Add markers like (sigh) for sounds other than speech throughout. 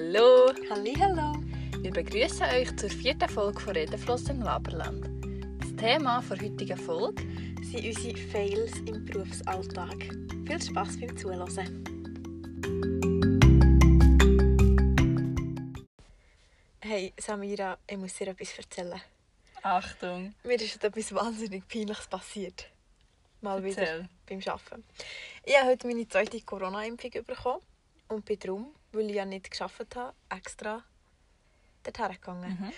Hallo! Hallo. Wir begrüßen euch zur vierten Folge von Redenfluss im Laberland. Das Thema der heutigen Folge sind unsere Fails im Berufsalltag. Viel Spaß beim Zuhören. Hey Samira, ich muss dir etwas erzählen. Achtung! Mir ist etwas wahnsinnig Peinliches passiert. Mal wieder Erzähl. beim Arbeiten. Ich habe heute meine zweite Corona-Impfung bekommen und bin darum, weil ich ja nicht gearbeitet habe, extra dorthin gegangen. Mhm.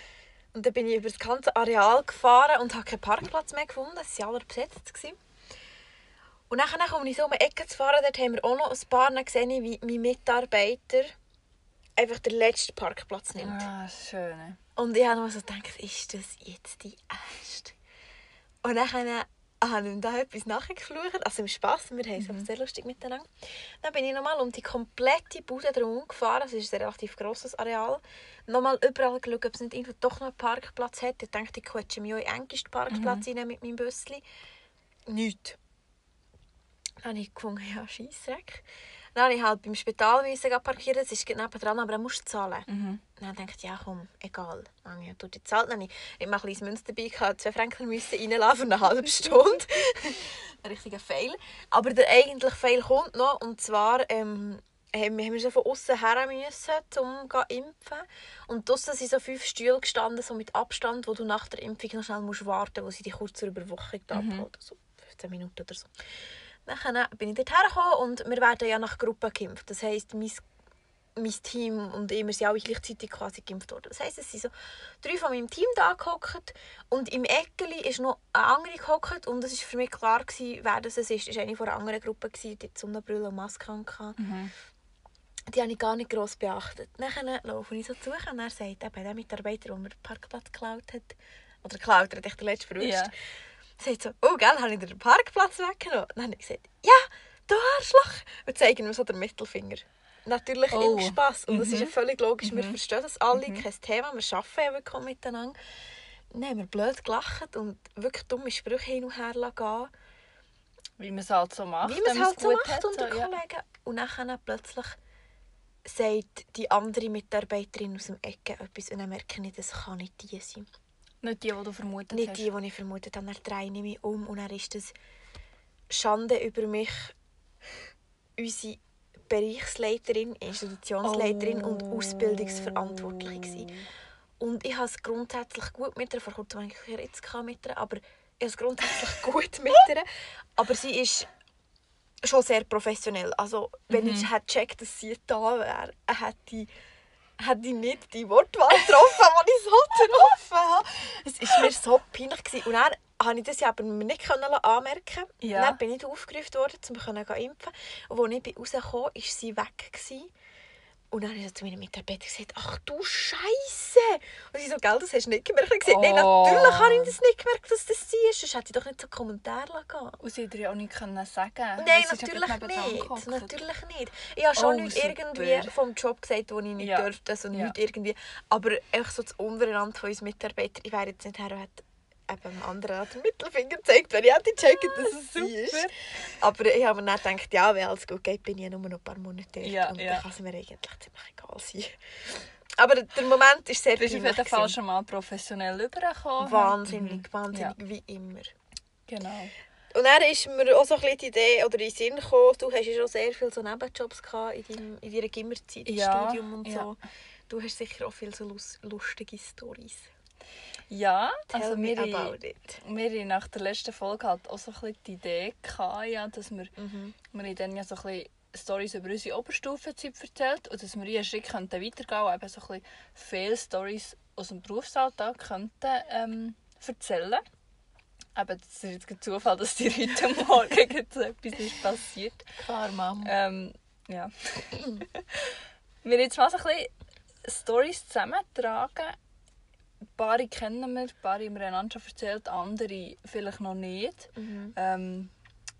Und dann bin ich über das ganze Areal gefahren und habe keinen Parkplatz mehr gefunden. Es waren alle besetzt. gewesen. Und dann, als ich so um die Ecke zu fahren, dort haben wir auch noch ein paar gesehen, wie mein Mitarbeiter einfach den letzten Parkplatz nimmt. Ah, schön. Und ich habe noch so gedacht, ist das jetzt die erste? Und dann habe ich ihm da etwas nachgeflucht, also im Spass, wir haben es sehr lustig miteinander. Dann bin ich nochmal um die komplette Bude drum gefahren, es ist ein relativ grosses Areal, nochmal überall geschaut, ob es nicht irgendwo doch noch einen Parkplatz hat. Ich dachte, ich quetsche mich auch in den engsten Parkplatz rein mit meinem Büssli. Nichts. Dann habe ich gefunden, ja, Scheissdreck. Dann habe ich halt beim Spital parkieren, es ist gerade nebenan, aber dann musst du zahlen. Mhm. Dann dachte ich, ja komm, egal. Habe ich dort gezahlt. Dann habe ich ich habe ein kleines Münz dabei, gehabt, zwei Franken müssen reinlassen für eine halbe Stunde. (laughs) ein richtiger Fail. Aber der eigentliche Fail kommt noch, und zwar ähm, haben wir so von außen her müssen, um zu impfen. Und draussen sind so fünf Stühle gestanden, so mit Abstand, wo du nach der Impfung noch schnell musst warten musst, wo sie dich kurz zur Überwachung da abholen. So 15 Minuten oder so. Dann bin ich dort hergekommen und wir werden ja nach Gruppen geimpft. Das heisst, mein, mein Team und ich, wir sind alle gleichzeitig quasi geimpft worden. Das heisst, es sind so drei von meinem Team da gehockt und im Eckeli ist noch eine andere gehockt und es war für mich klar, gewesen, wer das ist. Es war eine von einer anderen Gruppe, gewesen, die Sonnenbrille und Maske hatte. Mhm. Die habe ich gar nicht gross beachtet. Dann laufe ich so zu und er sagt, eben, der Mitarbeiter, der mir den Parkplatz geklaut hat, oder geklaut, er hat echt den letzten verwischt, Ja. Sagt so, oh gell, habe ich dir den Parkplatz weggenommen? Dann habe ich gesagt, ja, du Arschloch. Und zeigen ihm so den Mittelfinger. Natürlich Oh. im Spass. Und das ist ja Mhm. völlig logisch. Wir Mhm. verstehen das alle, Mhm. kein Thema. Wir arbeiten wirklich miteinander. Dann haben wir blöd gelacht und wirklich dumme Sprüche hin und her gehen. Wie man es halt so macht. Wie man es halt so macht hat, unter so, ja. Kollegen. Und dann plötzlich sagt die andere Mitarbeiterin aus dem Ecke etwas und dann merke ich, das kann nicht die sein. Nicht die, die du vermutet Nicht hast. die, die ich vermutet habe. Dann drehe ich mich um und dann ist das Schande über mich. Unsere Bereichsleiterin, Institutionsleiterin und Oh. Ausbildungsverantwortliche. gewesen. Und ich habe es grundsätzlich gut mit ihr. Vor kurzem hatte ich jetzt mit ihr, aber ich habe es grundsätzlich gut mit ihr. Aber sie ist schon sehr professionell. Also, wenn ich hätte gecheckt, dass sie da wäre, hätte ich, hätte ich nicht die Wortwahl getroffen, die ich so getroffen habe. Es war mir so peinlich. Gewesen. Und dann konnte ich das ja aber nicht können anmerken Ja. Dann bin ich aufgerufen worden, um mich zu impfen. Und als ich rauskam, war sie weg. Gewesen. Und dann habe ich so zu meinen Mitarbeitern gesagt, ach du Scheiße! Und sie so, gell, das hast du nicht gemerkt. Ich gesagt, nein, Oh. natürlich habe ich das nicht gemerkt, dass das sie ist. Sonst hätte ich doch nicht so Kommentare lassen Und sie hätte dir auch nicht können sagen Nein, ist ja natürlich nicht. Natürlich nicht. Ich habe schon Oh, nicht super. irgendwie vom Job gesagt, den ich nicht Ja. dürfte. Also Ja. irgendwie. Aber einfach so das Untereinander von uns Mitarbeitern. Ich wäre jetzt nicht her und hätte eben anderen an den (laughs) Mittelfinger gezeigt, wenn ich hätte gecheckt, dass es sie ist. Super. Aber ich habe mir dann gedacht, ja, wenn alles gut geht, bin ich ja nur noch ein paar Monate dort. Ja, und ja. dann kann es mir eigentlich ziemlich egal sein. Aber der Moment ist sehr Du bist auf peinlich jeden Fall schon mal professionell übergekommen. Wahnsinnig, Mhm. wahnsinnig, Ja, wie immer. genau. Und dann ist mir auch so ein bisschen die Idee oder in den Sinn gekommen, du hast ja schon sehr viele so Nebenjobs gehabt in, deinem, in deiner Gimmerzeit, im Ja, Studium und ja. so. Du hast sicher auch viele so lus- lustige Stories. Ja, Tell also me wir, about it. wir nach der letzten Folge halt auch so ein bisschen die Idee, gehabt, ja, dass wir, Mhm. wir dann ja so ein bisschen Storys über unsere Oberstufenzeit erzählt und dass wir einen Schritt könnten weitergehen und eben so ein bisschen viele Stories aus dem Berufsalltag könnten, ähm, erzählen. Eben, das ist jetzt Zufall, dass dir heute (laughs) Morgen jetzt etwas ist passiert. Klar, Mama. Ähm, ja. (laughs) wir haben jetzt mal so ein bisschen Storys zusammentragen. Ein paar kennen wir, ein paar haben wir einander schon erzählt, andere vielleicht noch nicht. Mhm. Ähm,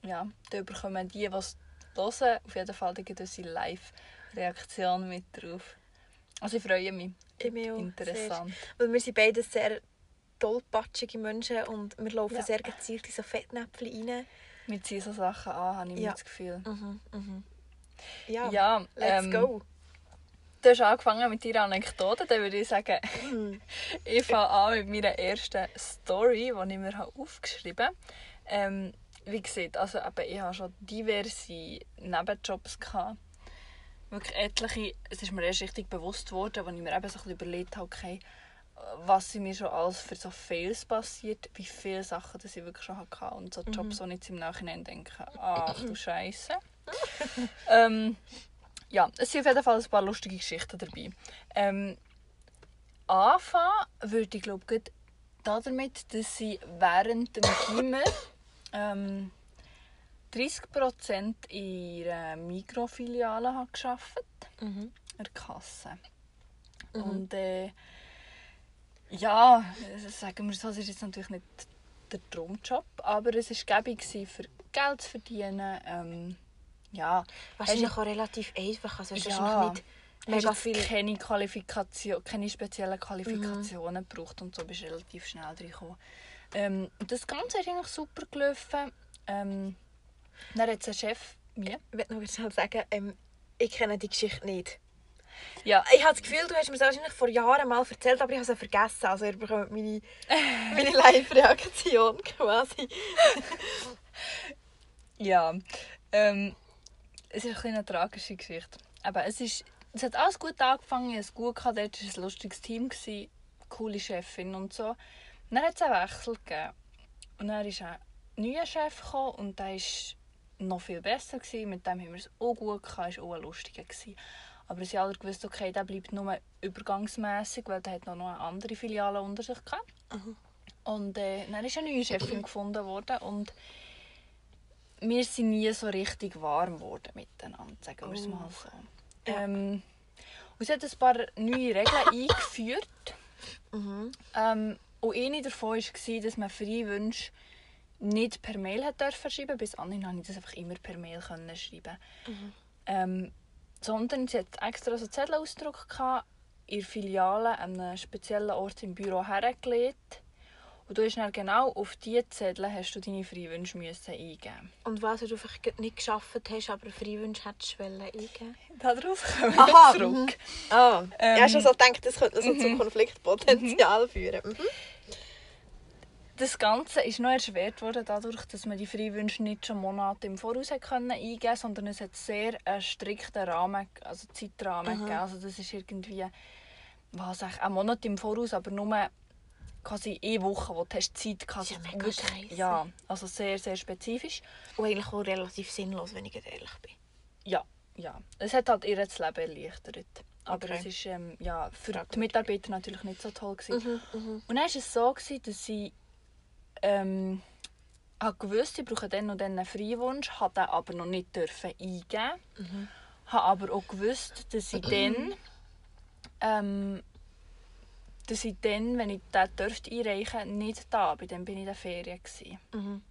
ja, da bekommen die, die es hören, auf jeden Fall unsere Live-Reaktion mit drauf. Also ich freue mich. Ich mich auch Interessant. Sehr. Weil wir sind beide sehr tollpatschige Menschen und wir laufen Ja. sehr gezielt in so Fettnäpfchen rein. Wir ziehen so Sachen an, habe ich Ja. das Gefühl. Mhm. Mhm. Ja, Ja, let's ähm, go. Du hast angefangen mit deiner Anekdote, dann würde ich sagen, (laughs) ich fange an mit meiner ersten Story, die ich mir habe aufgeschrieben habe. Ähm, wie gesagt, also eben, ich hatte schon diverse Nebenjobs. Gehabt. Wirklich etliche. Es ist mir erst richtig bewusst geworden, als ich mir eben so ein bisschen überlegt habe, okay, was sind mir schon alles für so Fails passiert, wie viele Sachen das ich wirklich schon hatte. Und so Jobs, wo ich jetzt im Nachhinein denke, ach du (laughs) Scheiße. (laughs) ähm, ja, es sind auf jeden Fall ein paar lustige Geschichten dabei. Ähm, anfangen würde ich glaube damit, dass ich während dem Gimmer ähm, 30% in einer Mikrofiliale habe gearbeitet, Mhm. in der Kasse. Mhm. Und äh, ja, sagen wir so, es ist jetzt natürlich nicht der Traumjob, aber es war gäbig gewesen, für Geld zu verdienen. Ähm, ja, Wahrscheinlich auch relativ einfach. Also ist Ja. nicht mega viel keine Qualifikation, keine speziellen Qualifikationen gebraucht und so bist du relativ schnell reingekommen. Ähm, das Ganze ist eigentlich super gelaufen. Ähm, dann hat einen Chef, mir. Ich noch schnell sagen, ähm, ich kenne die Geschichte nicht. Ja, Ich habe das Gefühl, du hast mir das wahrscheinlich vor Jahren mal erzählt, aber ich habe es vergessen. Also ihr bekommt meine, (laughs) meine Live-Reaktion quasi. ja. Ähm, es ist ein eine tragische Geschichte. Aber es, ist, es hat alles gut angefangen, es gut gehabt, dort war ein lustiges Team, gewesen, coole Chefin und so. Und dann hat es einen Wechsel gegeben. Und dann ist ein neuer Chef gekommen und der war noch viel besser. Gewesen. Mit dem haben wir es auch gut gehabt, es war auch ein lustiger. Gewesen. Aber sie alle gewusst, okay, der bleibt nur übergangsmässig, weil der hat noch eine andere Filiale unter sich gehabt. Und äh, dann ist eine neue Chefin gefunden worden und wir sind nie so richtig warm geworden miteinander, sagen wir es mal so. Ähm, und sie hat ein paar neue Regeln (laughs) eingeführt. Mhm. Ähm, und eine davon war, dass man Freiwünsche nicht per Mail hat schreiben Bis anhin konnte ich das einfach immer per Mail können schreiben. Ähm, sondern sie hat extra so Zettel ausgedruckt, gehabt, in der Filiale an einem speziellen Ort im Büro hergelegt. Und du hast dann genau auf diese Zettel hast du deine Freiwünsche müssen eingeben Und was du gerade nicht geschafft hast, aber Freiwünsche hättest du eingeben (laughs) Darauf kommen wir Aha, zurück. Ah, Ähm, ich habe schon so gedacht, das könnte so zu Konfliktpotenzial führen. Mhm. Das Ganze ist noch erschwert worden dadurch, dass man die Freiwünsche nicht schon Monate im Voraus können eingeben konnte, sondern es hat sehr einen strikten Rahmen, also Zeitrahmen gegeben. Also das ist irgendwie was ich, einen Monat im Voraus, aber nur quasi eine Woche, wo du hast Zeit Das ist ja hast. mega Wirklich- scheisse. Ja, also sehr, sehr spezifisch. Und eigentlich auch relativ sinnlos, wenn ich ehrlich bin. Ja, ja. Es hat halt ihr das Leben erleichtert. Aber Okay. es ist ähm, ja, für Fragwürdig. die Mitarbeiter natürlich nicht so toll. Gewesen. Mhm, Und dann war es so, gewesen, dass ich ähm, habe gewusst, ich brauche dann und dann einen Freiwunsch, habe den aber noch nicht dürfen eingeben. Mhm. Habe aber auch gewusst, dass ich (clears throat) dann, ähm, dass ich dann, wenn ich den dürfte einreichen, nicht da bin. Dann bin ich in der Ferien. Mhm.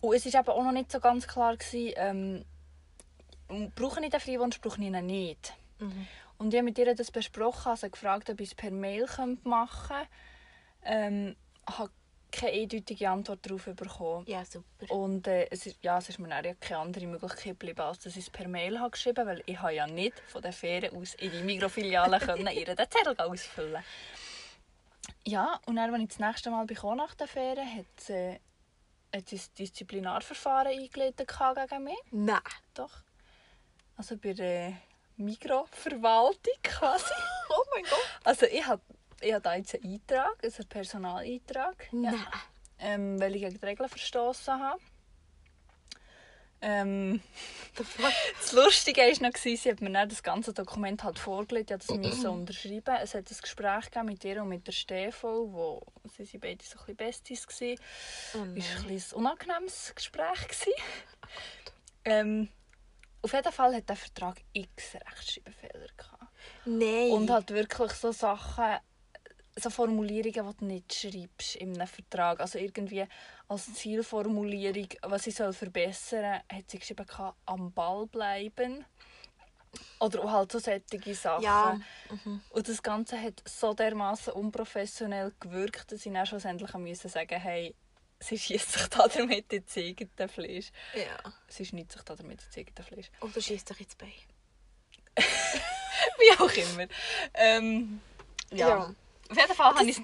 Und es war eben auch noch nicht so ganz klar, gewesen, ähm, brauche ich den Freiwunsch, brauche ich ihn nicht. Mhm. Und ich habe mit ihr das besprochen, also gefragt, ob ich es per Mail machen könnte. Ähm, habe keine eindeutige Antwort darauf bekommen. Ja, super. Und äh, es, ist, ja, es ist mir dann ja keine andere Möglichkeit geblieben, als dass ich es per Mail habe geschrieben habe, weil ich habe ja nicht von der Ferien aus in die Mikrofiliale (laughs) können, ihr den Zettel ausfüllen Ja, und dann, als ich das nächste Mal bekam nach der Ferien, hat äh, ein Disziplinarverfahren eingeleitet gegen mich. Nein. Doch. Also bei der Mikroverwaltung quasi. (laughs) Oh mein Gott. Also ich habe ich habe da jetzt einen Eintrag, also einen Personaleintrag. Ja. Ähm, weil ich gegen die Regeln verstoßen habe. Ähm, das Lustige war noch, sie hat mir dann das ganze Dokument halt vorgelegt, ich musste das müssen unterschreiben. Es hat ein Gespräch mit ihr und mit der Stefan, wo sie sind beide so ein bisschen Besties waren. Oh Es war nein. ein, bisschen ein unangenehmes Gespräch. Ähm, auf jeden Fall hat der Vertrag x Rechtschreibfehler gehabt. Nein. Und halt wirklich so Sachen, so Formulierungen, die du nicht schreibst in einem Vertrag. Also irgendwie als Zielformulierung, was ich soll verbessern soll, hat sie geschrieben, gehabt, am Ball bleiben. Oder auch halt so solche Sachen. Ja. Und das Ganze hat so dermaßen unprofessionell gewirkt, dass ich dann schlussendlich musste sagen, hey, sie schießt sich da damit ins eigene Fleisch. Ja. Sie schneidet sich da damit ins eigene Fleisch. Oder schießt dich ins Bein. (laughs) Wie auch immer. Ähm, ja. Ja. Auf jeden Fall habe ich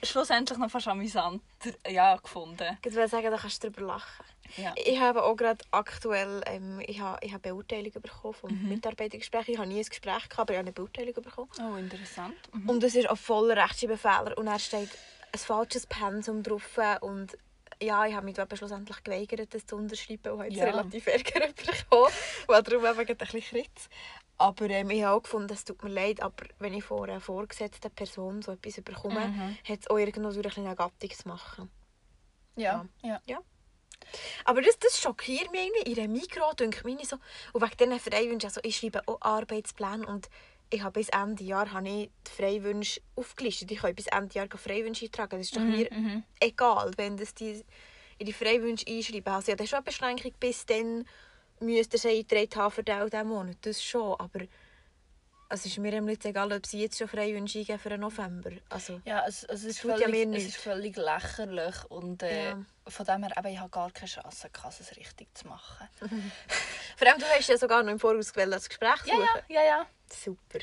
es schlussendlich noch fast amüsant ja, gefunden. Ich würde sagen, da kannst du drüber lachen. Ja. Ich habe auch gerade aktuell ähm, ich habe, ich habe Beurteilung bekommen vom Mhm. Mitarbeitergespräch. Ich habe nie ein Gespräch gehabt, aber ich habe eine Beurteilung bekommen. Oh, interessant. Mhm. Und es ist auch voller Rechtschreibfehler. Und er steht ein falsches Pensum drauf. Und ja, ich habe mich eben schlussendlich geweigert, das zu unterschreiben und habe jetzt Ja. relativ Ärger (laughs) bekommen. Und darum eben ein bisschen Kritz. Aber ähm, ich habe auch gefunden, es tut mir leid, aber wenn ich von einer vorgesetzten Person so etwas bekomme, Mhm. hat es auch irgendwo durch ein bisschen eine Gattung zu machen. Ja, ja. Aber das, das schockiert mich irgendwie. In einem Mikro denke ich so, und wegen diesen Freiwünschen, also ich schreibe auch Arbeitspläne und ich habe bis Ende Jahr habe ich die Freiwünsche aufgelistet. Ich kann bis Ende Jahr Freiwünsche eintragen. Das ist doch mir mhm. egal, wenn das die in die Freiwünsche einschreiben. Also ja, das ist schon eine Beschränkung, bis dann müsste sie eingetragen haben für diesen Monat. Das schon, aber es ist mir nicht egal, ob sie jetzt schon Freiwünsche eingeben für den November. Also, Ja, es, es, ist, ja völlig, mir es ist völlig lächerlich und äh, Ja. von dem her, eben, ich habe gar keine Chance, gehabt, es richtig zu machen. (laughs) vor allem, du hast ja sogar noch im Voraus gewählt, das Gespräch Ja, suchen. ja, ja, ja. Super.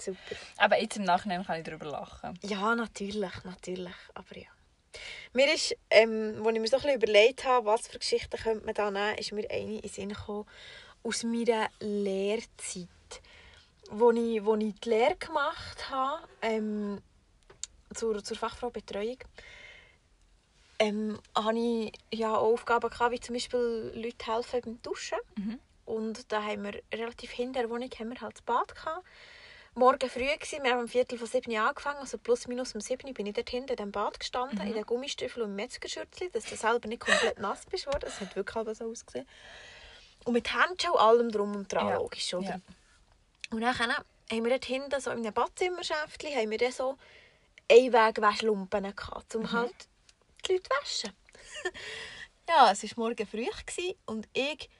Super. Aber jetzt im Nachhinein kann ich darüber lachen. Ja, natürlich, natürlich. Aber ja. Mir ist, ähm, als ich mir so ein bisschen überlegt habe, was für Geschichten könnte man da nehmen, ist mir eine in den Sinn gekommen, aus meiner Lehrzeit. Wo ich, wo ich die Lehre gemacht habe, ähm, zur, zur Fachfrau Betreuung, ähm, hatte ich ja auch Aufgaben, gehabt, wie zum Beispiel Leute helfen beim Duschen. Mhm. Und da haben wir relativ hinter der Wohnung haben wir halt das Bad gehabt. Morgen früh gsi, wir haben um Viertel vor sieben angefangen, also plus minus um sieben bin ich dort hinten in dem Bad gestanden, in den Gummistiefeln und im Metzgerschürzli, dass du selber nicht komplett nass bist worden. Das hat wirklich halb so ausgesehen. Und mit Handschuhen und allem drum und dran, Ja. logisch, oder? Ja. Und dann haben wir dort hinten, so in einem Badzimmerschäftchen, haben wir dann so Einweg-Wäschlumpen gehabt, um halt die Leute zu waschen. (laughs) ja, es war morgen früh gewesen und ich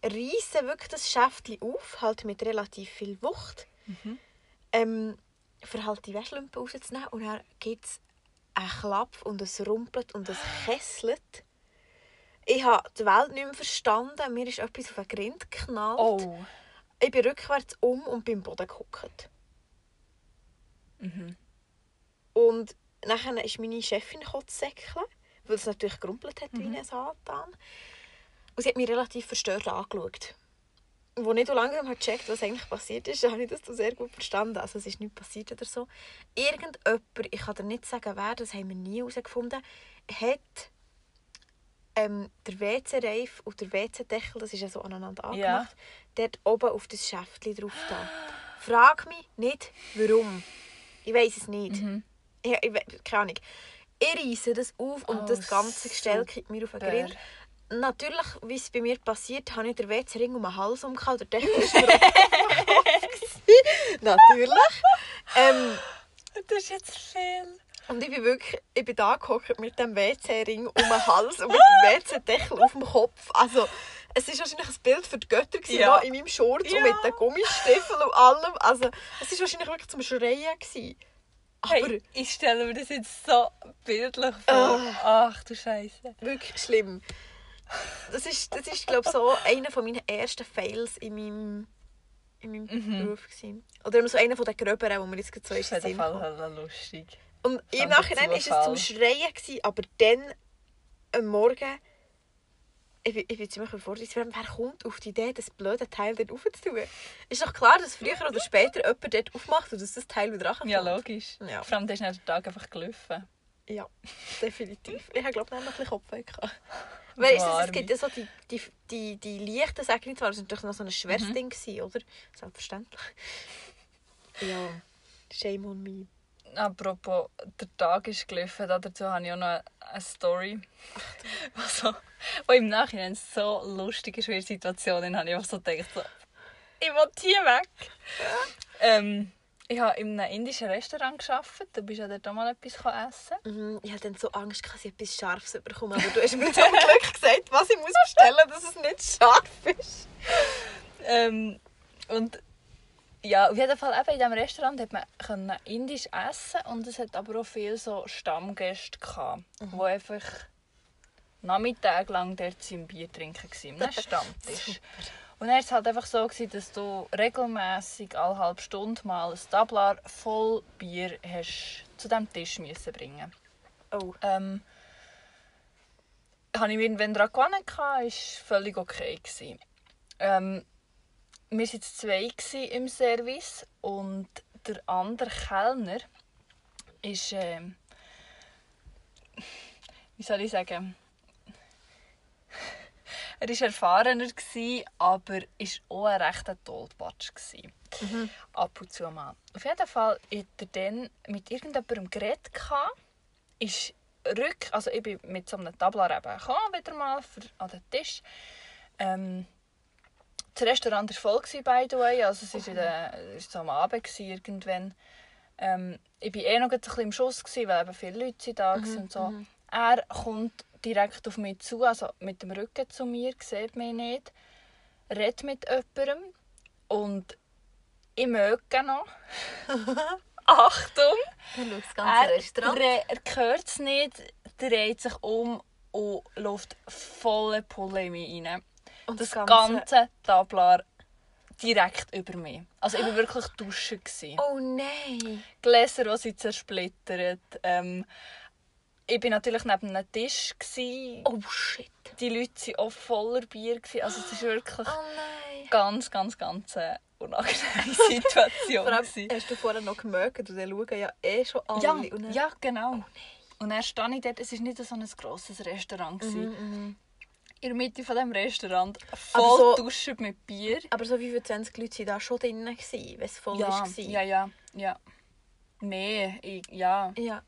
reisse wirklich das Schäftchen auf, halt mit relativ viel Wucht, ähm, für halt die Wäschlumpen rauszunehmen und dann gibt es einen Klapp und es rumpelt und es kesselt. Ich habe die Welt nicht mehr verstanden, mir ist etwas auf den Grind geknallt. Oh. Ich bin rückwärts um und bin am Boden gehockt. Mhm. Und nachher ist meine Chefin säckeln, weil es natürlich gerumpelt hat wie ein Satan. Und sie hat mich relativ verstört angeschaut. Als ich so langsam habe gecheckt, was eigentlich passiert ist, (laughs) habe ich das so sehr gut verstanden. Also es ist nichts passiert oder so. Irgendjemand, ich kann dir nicht sagen wer, das haben wir nie herausgefunden, hat ähm, der WC-Reif und der WC-Deckel, das ist ja so aneinander Ja. angemacht, dort oben auf das Schäftchen drauf da. Frag mich nicht, warum. Ich weiß es nicht. Mhm. Ich, ich, keine Ahnung. Ich reisse das auf und Oh, das ganze Gestell kippt mir auf den. Grill. Natürlich, wie es bei mir passiert, habe ich den WC-Ring um den Hals umgehauen. Der Deckel gewesen. (laughs) (laughs) Natürlich. Ähm, Das ist jetzt viel. und ich bin wirklich, ich bin da gehockt mit dem WC-Ring um den Hals und mit dem WC-Deckel auf dem Kopf. Also, es war wahrscheinlich ein Bild für die Götter gewesen, Ja. in meinem Shorts Ja. und mit den Gummistiefeln und allem. Also, es war wahrscheinlich wirklich zum Schreien. Gewesen. Aber Hey, ich stelle mir das jetzt so bildlich vor. Ah. Ach du Scheiße. wirklich schlimm. Das ist, das ist glaube ich, so einer von meinen ersten Fails in meinem, in meinem Mhm. Beruf. Gewesen. Oder so einer den gröberen, wo wir jetzt gerade so Das ist jeden kommen. Fall lustig. Und im Stand Nachhinein der war es zum. Schreien, gewesen, aber dann am Morgen, ich, bin- ich bin ziemlich überfordert, wer kommt auf die Idee, das blöde Teil dort aufzutun? Ist doch klar, dass früher oder später jemand dort aufmacht und dass das Teil wieder reinkommt. Ja, logisch. Ja. Vor allem, da ist der Tag einfach gelaufen. Ja, definitiv. Ich habe glaube ich noch ein bisschen Kopfweh gehabt. Weil es, es Warme. gibt ja so die, die, die, die leichten, zwar, das war natürlich noch so ein schweres Mhm. Ding, gewesen, oder? Selbstverständlich. Ja, shame on me. Apropos, der Tag ist gelaufen. Dazu habe ich auch noch eine Story. (laughs) Also, die im Nachhinein so lustig ist, wie die Situation. Dann habe ich einfach so gedacht, so, ich will hier weg. ähm, ich habe in einem indischen Restaurant gearbeitet. Du bist ja dort auch mal etwas essen. Mhm, ich hatte dann so Angst, dass ich etwas Scharfes bekomme. Aber du hast mir zum (laughs) Glück gesagt, was ich muss bestellen dass es nicht scharf ist. Ähm, und ja, auf jeden Fall eben in diesem Restaurant hat man können indisch essen und es hat aber auch viele so Stammgäste gehabt, Mhm. die einfach Nachmittag lang dort sein Bier trinken gewesen, am (laughs) Stammtisch. Und dann war es halt einfach so, gewesen, dass du regelmäßig alle halbe Stunde mal ein Tablar voll Bier hast zu diesem Tisch müssen bringen Oh. ähm, habe ich mich irgendwann daran gewonnen, war völlig okay. Gewesen. Ähm, wir waren jetzt zwei im Service und der andere Kellner ist, ähm, wie soll ich sagen, er war erfahrener, gewesen, aber er auch ein rechter Tollpatsch. gewesen. Ab und zu mal. Auf jeden Fall hat er dann mit irgendjemandem geredet, gehabt, ist rück, also ich bin mit so einem Tablar eben gekommen, wieder mal für, an den Tisch. Ähm, das Restaurant war voll, gewesen, by the way, also es war der- war so am Abend gewesen, irgendwann. Ähm, ich war eh noch ein bisschen im Schuss, gewesen, weil eben viele Leute da waren und so. Er kommt direkt auf mich zu, also mit dem Rücken zu mir, sieht mich nicht, redet mit jemandem und ich möge noch. (laughs) Achtung! Dann schaut das ganze Er, Restaurant. re- er hört es nicht, dreht sich um und läuft volle mich rein. Und das das ganze, Ganze- Tablar direkt über mich. Also ich war wirklich duschen. gewesen. Oh nein. Gläser, die sie zersplittert. Ähm, ich war natürlich neben einem Tisch. Gewesen. Oh shit. Die Leute waren auch voller Bier. Gewesen. Also es war wirklich Oh ganz, ganz, ganz eine unangenehme (laughs) Situation. Allem hast du vorher noch gemerkt, und dann schauen ja eh schon alle. Ja, und dann- ja genau. Und dann stand ich dort, es war nicht so ein grosses Restaurant. gewesen. Mhm, In der Mitte von diesem Restaurant, voll so- duschen mit Bier. Aber so wie viele 20 Leute waren da schon drin, wenn es voll Ja, war. ja, ja, ja. Mehr, ich, ja. ja.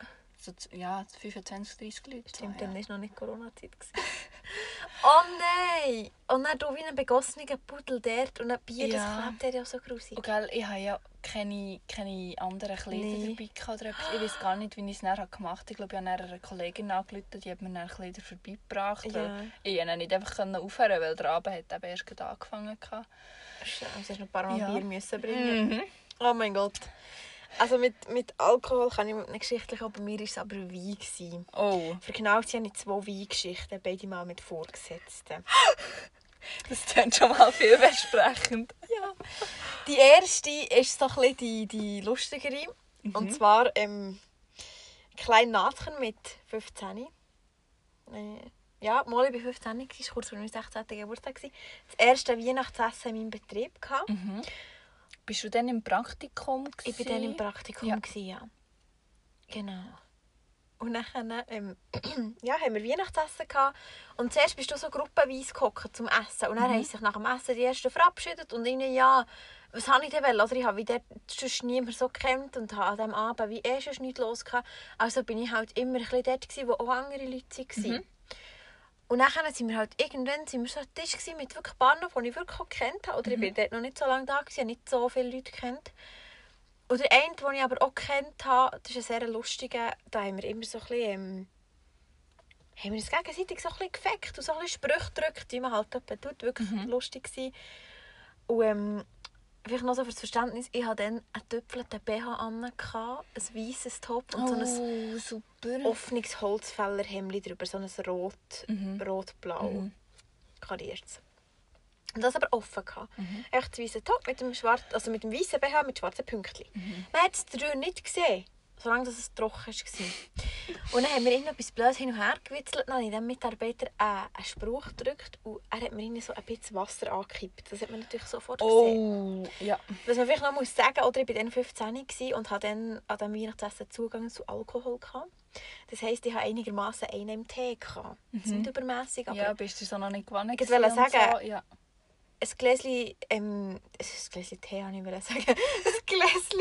So, ja, 25, 30 Leute. Stimmt, so, ja. dann war noch nicht Corona-Zeit. (laughs) oh nein! Und dann du wie ein begossener Pudel dort und ein Bier, Ja. das klebt dir ja so grusig. Und gell, ich habe ja keine, keine anderen Kleider Nee. dabei gehabt oder etwas. Ich weiß gar nicht, wie ich es dann gemacht habe. Ich glaube, ich habe einer Kollegin angerufen, die hat mir dann Kleider vorbeigebracht. Ja. Ich konnte nicht einfach aufhören, weil der Abend hat eben erst angefangen hast du noch ein paar Mal Ja. Bier müssen bringen. Mhm. Oh mein Gott. Also mit, mit Alkohol kann ich nicht geschichtlich, aber bei mir war es aber Wein. Gewesen. Oh, Für genau sein, habe ich zwei Weingeschichten, beide mal mit Vorgesetzten. (laughs) das klingt schon mal vielversprechend. Ja. Die erste ist so ein die, die lustigere. Und zwar ähm, ein kleines Mädchen mit 15. Äh, ja, mal war 15, das war kurz vor meinem 16. Geburtstag. Das erste Weihnachtsessen in meinem Betrieb. Gehabt. Mhm. Bist du dann im Praktikum? Ich war dann im Praktikum. Ja. gewesen, Ja. Genau. Und dann ähm, (clears throat) ja, haben wir Weihnachtsessen gehabt. Und zuerst bist du so gruppenweise gehockt zum Essen. Und dann haben sich nach dem Essen die ersten verabschiedet. Und ich, ja, was habe ich denn wollen? Oder ich habe wieder sonst niemand so gekannt und habe an diesem Abend wie eh schon nichts los gehabt. Also bin ich halt immer ein bisschen dort, gewesen, wo auch andere Leute waren. Und dann sind wir halt irgendwann sind wir so an Tisch gewesen mit wirklich Partnern, die ich wirklich auch gekannt habe. Oder ich bin dort noch nicht so lange da, gewesen, habe nicht so viele Leute kennt. Und der eine, den ich aber auch gekannt habe, das ist ein sehr lustiger, da haben wir immer so ein bisschen, ähm, haben wir uns gegenseitig so ein bisschen gefeckt und so ein bisschen Sprüche gedrückt, wie man halt tut, wirklich lustig gewesen. Und ähm, vielleicht noch so für das Verständnis, ich hatte dann einen Tüpfelten BH an, ein weißes Top und so ein Oh, super. offenes Holzfällerhemd drüber, so ein rot, Mhm. rot-blau kariertes. Und das aber offen gehabt. Mhm. Echt das weiße Top mit dem schwarz, also mit dem weißen BH mit schwarzen Pünktchen. Mhm. Man hat es drüber nicht gesehen, solange dass es trocken war. und dann haben wir irgendetwas blöd hin und her gewitzelt. Dann habe ich dem Mitarbeiter einen, Spruch gedrückt und er hat mir irgendwie so ein bisschen Wasser angekippt. Das hat man natürlich sofort gesehen. Oh, ja. Was man vielleicht noch muss sagen, oder ich war dann 15 gewesen und hatte dann an diesem Weihnachtsessen Zugang zu Alkohol. Gehabt. Das heisst, ich hatte einigermaßen einen im Tee. Gehabt. Das ist nicht übermässig, aber Ja, bist du so noch nicht gewonnen? Ich wollte sagen, So? Ja. Ein Gläschen, ähm, ein Gläschen Tee, habe ich wollte sagen. (laughs) ein Gläschen,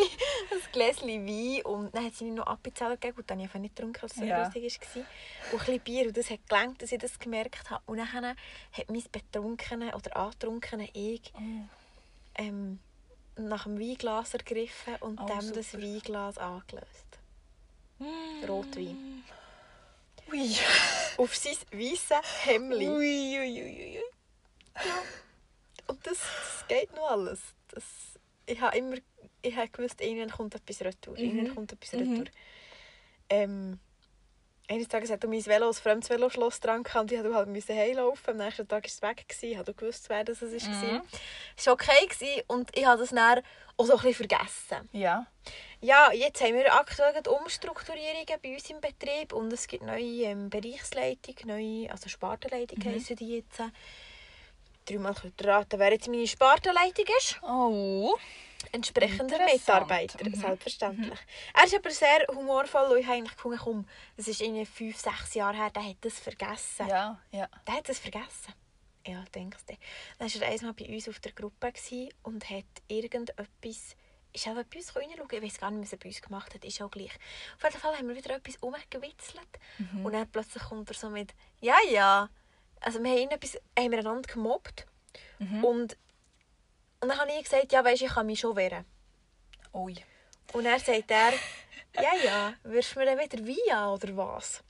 ein Gläschen Wein und dann hat sie mir noch Appenzeller gegeben. Gut, dann habe ich einfach nicht getrunken, weil es so Ja. lustig war. Und ein bisschen Bier und das hat gelangt, dass ich das gemerkt habe. Und dann hat mein betrunkene oder antrunkene Ich Oh. ähm, nach dem Weinglas ergriffen und Oh, dem das super. Weinglas angelöst. Rotwein. Ui. Auf sein weißes Hemdli. Ui, ui, ui, ui. Und das, das geht noch alles. Das, ich habe immer ich habe gewusst, irgendwann kommt etwas retour. Irgendwann kommt etwas Mhm. retour. Ähm, eines Tages hat du mein Velo, ein fremdes Veloschloss dran und ich musste halt müssen heimlaufen. Am nächsten Tag war es weg. Ich habe gewusst, wer das war. Es Mhm. war okay gewesen und ich habe das dann auch so ein bisschen vergessen. Ja. Ja, jetzt haben wir aktuell Umstrukturierungen bei uns im Betrieb und es gibt neue ähm, Bereichsleitung, neue, also Spartenleitung Mhm. heissen die jetzt. Dreimal raten, wer jetzt meine Spartenleitung ist. Oh. Entsprechender. Mitarbeiter, Mhm. selbstverständlich. Er ist aber sehr humorvoll und ich habe eigentlich gefunden, komm, das ist irgendwie fünf, sechs Jahre her, der hat das vergessen. Ja, ja. Der hat das vergessen. Ja, denkst du. Dann war er einmal bei uns auf der Gruppe und hat irgendetwas... Ist auch bei uns reinschauen? Ich weiß gar nicht, was er bei uns gemacht hat. Ist auch gleich. Auf jeden Fall haben wir wieder etwas umgewitzelt. Und dann plötzlich kommt er so mit... Ja, ja. Also wir haben, etwas, haben wir einander gemobbt. Und, und dann habe ich gesagt, ja, weisst, ich kann mich schon wehren. Ui. Und dann sagt er, ja, ja, wirst du mir dann wieder Wein oder was?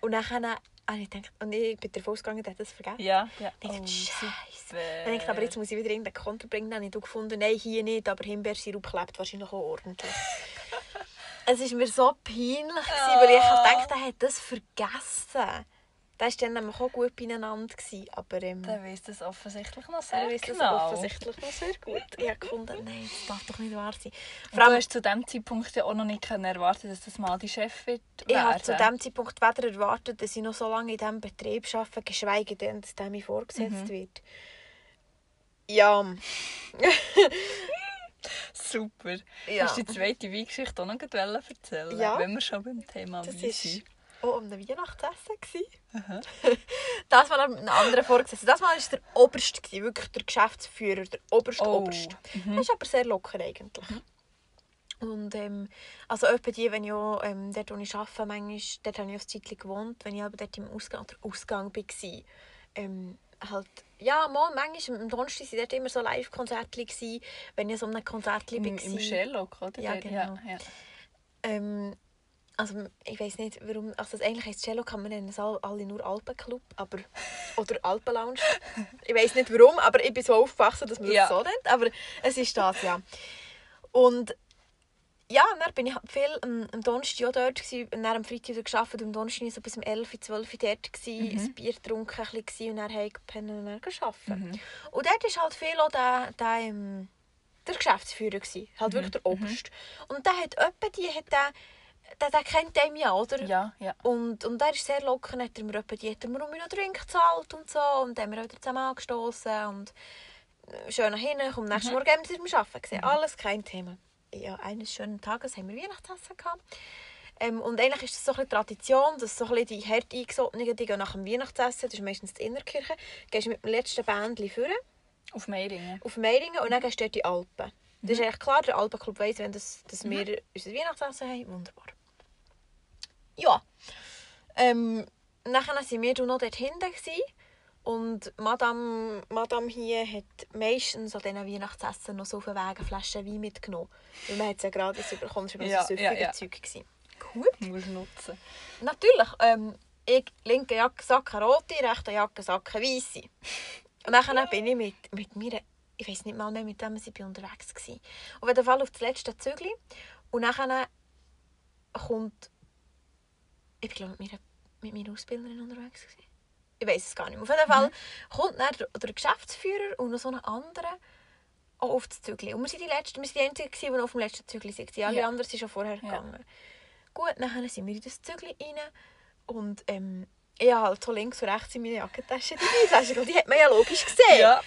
Und dann habe ich gedacht, und ich bin davon ausgegangen, er hat das vergessen. Ja, ja. Ich dachte, Scheiße. super. Dann dachte aber jetzt muss ich wieder irgendeinen Konter bringen. Dann habe ich gefunden, nein, hier nicht, aber Himbeersirup klebt wahrscheinlich auch ordentlich. (laughs) es war mir so peinlich, gewesen, weil ich Ah. dachte, er hat das vergessen. Der war dann nämlich auch gut beieinander. Gewesen, aber ähm, Der weiss das offensichtlich noch sehr er weiß das genau. offensichtlich noch sehr gut. Ich habe gefunden, nein, das darf doch nicht wahr sein. Vor du allem, hast zu diesem Zeitpunkt ja auch noch nicht können erwarten, dass das mal die Chef wird ich habe werden. zu diesem Zeitpunkt weder erwartet, dass ich noch so lange in diesem Betrieb arbeite, geschweige denn, dass der mir vorgesetzt Mhm. wird. Ja, (laughs) Super. Ja. Hast du die zweite Weingeschichte auch noch erzählen Ja. Wenn wir schon beim Thema das Wein war sind. Auch um ein Weihnachtsessen. gewesen. (laughs) das war ein anderer vorgesessen. Das Mal war der gewesen, wirklich der Geschäftsführer, der Oberste Oh. Oberste. Das ist aber sehr locker eigentlich. Und ähm, also etwa die, wenn ich auch, ähm, dort, wo ich arbeite, manchmal, dort habe ich auch Zeitchen gewohnt, wenn ich aber dort im Ausgang, oder Ausgang war, ähm, halt, ja, mal, manchmal, am Donnerstag waren dort immer so Live-Konzerte, wenn ich so einem Konzert Im, war. im Sherlock, oder? Ja, genau. Ja, ja. Ähm, also ich weiß nicht, warum. Also das eigentlich heisst Cello kann man nennen all- alle nur Alpenclub, aber oder Alpenlounge. ich weiß nicht warum, aber ich bin so aufgewachsen, dass man das Ja. so nennt. Aber es ist das ja. Und ja, dann bin ich halt viel am, am Donnerstag auch dort gewesen, dann am Freitag wieder gearbeitet. Am Donnerstag so bis um 11, 12 Uhr dort, gewesen, ein Bier getrunken ein bisschen, und dann habe ich gepennt und dann gearbeitet. Und dort war halt viel auch der, der, der Geschäftsführer, gewesen, halt wirklich der Oberste. Und der hat etwa die, hat der, der, der kennt den ja, oder? ja, ja. Und, und er ist sehr locker, hat er mir etwa die, hat er mir um noch Drink gezahlt und so. Und dann haben wir wieder zusammen angestoßen und äh, schön nach hinten. Am nächsten Morgen haben wir uns arbeiten gesehen. Alles kein Thema. Ja, eines schönen Tages haben wir Weihnachtsessen gehabt. Ähm, und eigentlich ist es so ein bisschen Tradition, dass so ein die hart eingesotenen, die gehen nach dem Weihnachtsessen, das ist meistens die Innerkirche, gehst du mit dem letzten Bändchen führen Auf Meiringen. auf Meiringen und dann gehst du dort in die Alpen. Das ist eigentlich klar, der Alpenclub weiss, wenn das, dass wir unser Weihnachtsessen haben. Wunderbar. Ja. Ähm, nachher waren wir noch dort hinten. Und Madame, Madame hier hat meistens an diesen Weihnachtsessen noch so auf den Weg eine Flasche Wein mitgenommen. Weil man hat es ja gerade bekommen, das war Ja, so ja, ja. Zeug. Gewesen. Gut. Musst nutzen. Natürlich. Ähm, ich linke Jackensacke rote, rechte Jackensacke weisse. Und dann bin ich mit, mit mir, ich weiß nicht mal mehr, mit wem ich bin unterwegs war. Auf jeden Fall auf das letzte Zügli. Und dann kommt, ich glaube mit, meiner- mit meiner Ausbilderin unterwegs. Gewesen. Ich weiß es gar nicht mehr. Auf jeden Fall kommt dann der, der Geschäftsführer und noch so ein anderer auch auf das Zügli. Und wir sind die Letzten, wir sind die Einzigen, die noch auf dem letzten Zügli waren. Alle Ja. anderen sind schon vorher Ja. gegangen. Gut, dann sind wir in das Zügli rein und ähm, ich habe halt so links und rechts in meiner Jackentasche die. Die hat man ja logisch gesehen. Ja.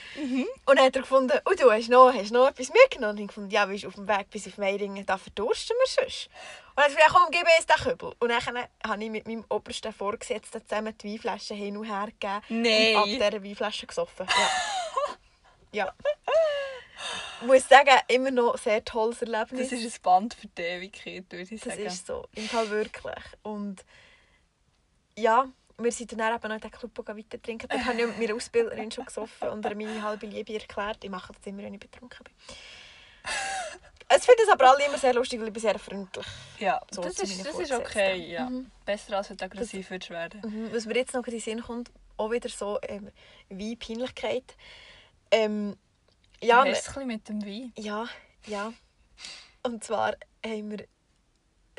Und dann hat er gefunden, oh, du hast noch, hast noch etwas mitgenommen. Und ich gefunden, ja, wie auf dem Weg bis auf Meiringen, da verdursten wir sonst. Und dann gesagt, ja, komm, gib uns den Kübel. Und dann habe ich mit meinem obersten Vorgesetzten zusammen die Weinflasche hin und her gegeben. Nein. Und ab dieser Weinflasche gesoffen. Ja. (laughs) ja. Ich muss sagen, immer noch ein sehr tolles Erlebnis. Das ist ein Band für die Ewigkeit, würde ich Das sagen. ist so, im Fall wirklich. Und ja, wir sind dann eben noch in den Club weiter trinken. Dort habe ich mit meiner Ausbilderin schon gesoffen und ihr meine halbe Liebe erklärt. Ich mache das immer, wenn ich betrunken bin. Es finden es aber alle immer sehr lustig, weil ich bin sehr freundlich. Ja, So das, ist, das ist okay. Ja. Mhm. Besser als wenn du aggressiv würdest werden. Mhm, Was mir jetzt noch in den Sinn kommt, auch wieder so ähm, wie Peinlichkeit. Ähm, ja, du ein bisschen mit dem Wein? Ja, ja. Und zwar haben wir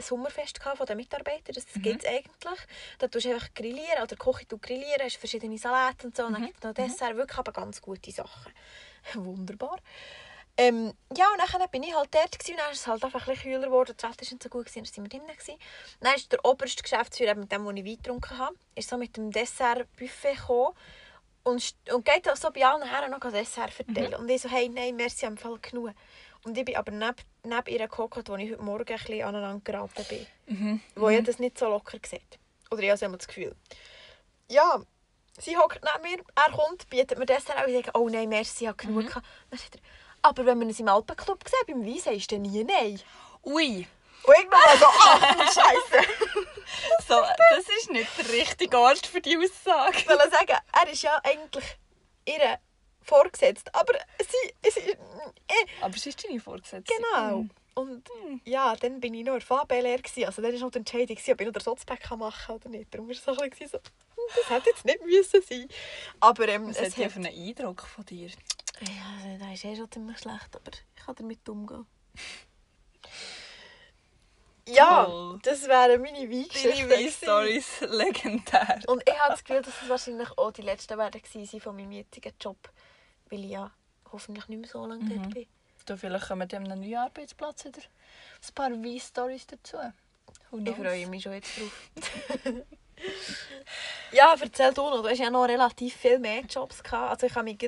Sommerfest gehabt von den Mitarbeitern. Das gibt es eigentlich. Da tust du einfach grillieren, oder Küche tut grillieren, hast verschiedene Salate und so. Und dann gibt es noch Dessert, wirklich aber ganz gute Sachen. (laughs) Wunderbar. Ähm, ja, und dann bin ich halt dort gewesen, und dann ist es halt einfach ein bisschen kühler geworden, das Wetter war nicht so gut, gewesen, dann sind wir drinnen. Gewesen. Dann ist der oberste Geschäftsführer, mit dem, wo ich Wein getrunken habe, ist so mit dem Dessert-Buffet gekommen und, und geht so bei allen Herren noch Dessert verteilen. Und ich so, hey, nein, merci, am Fall genug. Und ich bin aber neben, neben ihr gehockt, wo ich heute Morgen ein bisschen aneinander geraten bin. Mhm. Wo ihr das nicht so locker sieht. Oder ich habe immer das Gefühl. Ja, sie hockt neben mir, er kommt, bietet mir Dessert an und ich sage, oh nein, merci, ich habe genug gehabt. Dann sagt er, aber wenn man es im Alpenclub sieht, beim Wein, sagst du nie nein. Ui, Und ich war so, ah, Scheiße. (laughs) so, das ist nicht der richtige Ort für die Aussage. Ich will sagen, er ist ja eigentlich ihr vorgesetzt, aber sie, sie äh, Aber sie ist deine Vorgesetzte. genau. Mhm. Und ja, dann bin ich noch in der Fahrbeilehre. Also dann war noch die Entscheidung, ob ich noch den Sotzpack machen kann oder nicht. Darum war es so ein bisschen so, hm, das hätte jetzt nicht müssen sein Aber ähm, Was es hat hat... für einen Eindruck von dir? Ja, das ist eh schon ziemlich schlecht, aber ich kann damit umgehen. Ja, das wären meine Weingeschichten. Deine. Wein-Stories legendär. Und ich habe das Gefühl, dass es wahrscheinlich auch die letzten werden gewesen von meinem jetzigen Job. Weil ich ja hoffentlich nicht mehr so lange Mhm. dort bin. Du, vielleicht kommen an einem neuen Arbeitsplatz wieder ein paar Wein-Stories dazu. Who Ich freue mich schon jetzt drauf. (laughs) ja, erzähl du noch. Du hast ja noch relativ viel mehr Jobs gehabt. Also ich kann mich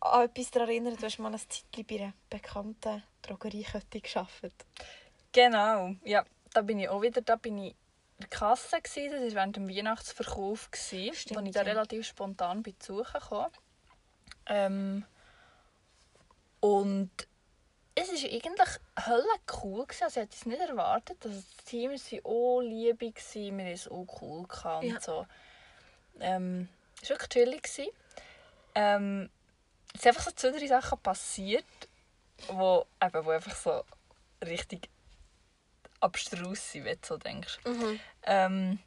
an etwas daran erinnern. Du hast mal ein Zeitchen bei einer bekannten Drogeriekette gearbeitet. Genau, ja. Da bin ich auch wieder, da bin ich in der Kasse gsi. Das war während dem Weihnachtsverkauf Stimmt, wo ich da ja. relativ spontan bei Besuchen kam. Ähm, und es war eigentlich hölle cool. Gewesen. Also ich hätte es nicht erwartet. Also das Team war auch liebig, gewesen. wir hatten es auch cool. Gehabt und Ja. so. Ähm, es war wirklich chillig. gewesen. Ähm, es sind einfach so zwei, drei Sachen passiert, wo, eben, wo einfach so richtig abstrus sind, wenn du so denkst. Ähm,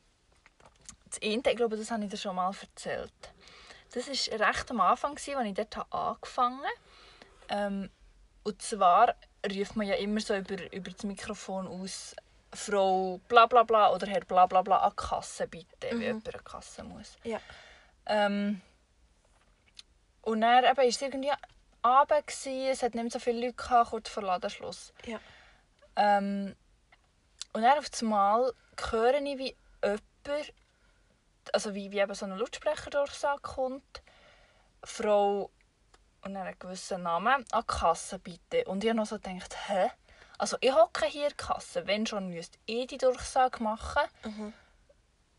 das eine, ich glaube, das habe ich dir schon mal erzählt. Das war recht am Anfang, als ich dort angefangen habe. Ähm, und zwar ruft man ja immer so über, über das Mikrofon aus, Frau bla bla bla oder Herr bla bla bla an Kasse bitte, wenn jemand an Kasse muss. Ja. Ähm, und dann eben, war es irgendwie Abend, gewesen, es hat nicht mehr so viele Leute gehabt, kurz vor Ladenschluss. Ja. Ähm, und dann auf einmal höre ich, wie jemand, also wie, wie eben so eine Lautsprecherdurchsage kommt, Frau und einen gewissen Namen, an die Kasse bitte. Und ich habe noch so gedacht, hä? Also ich hocke hier in der Kasse, wenn schon, müsste ich die Durchsage machen.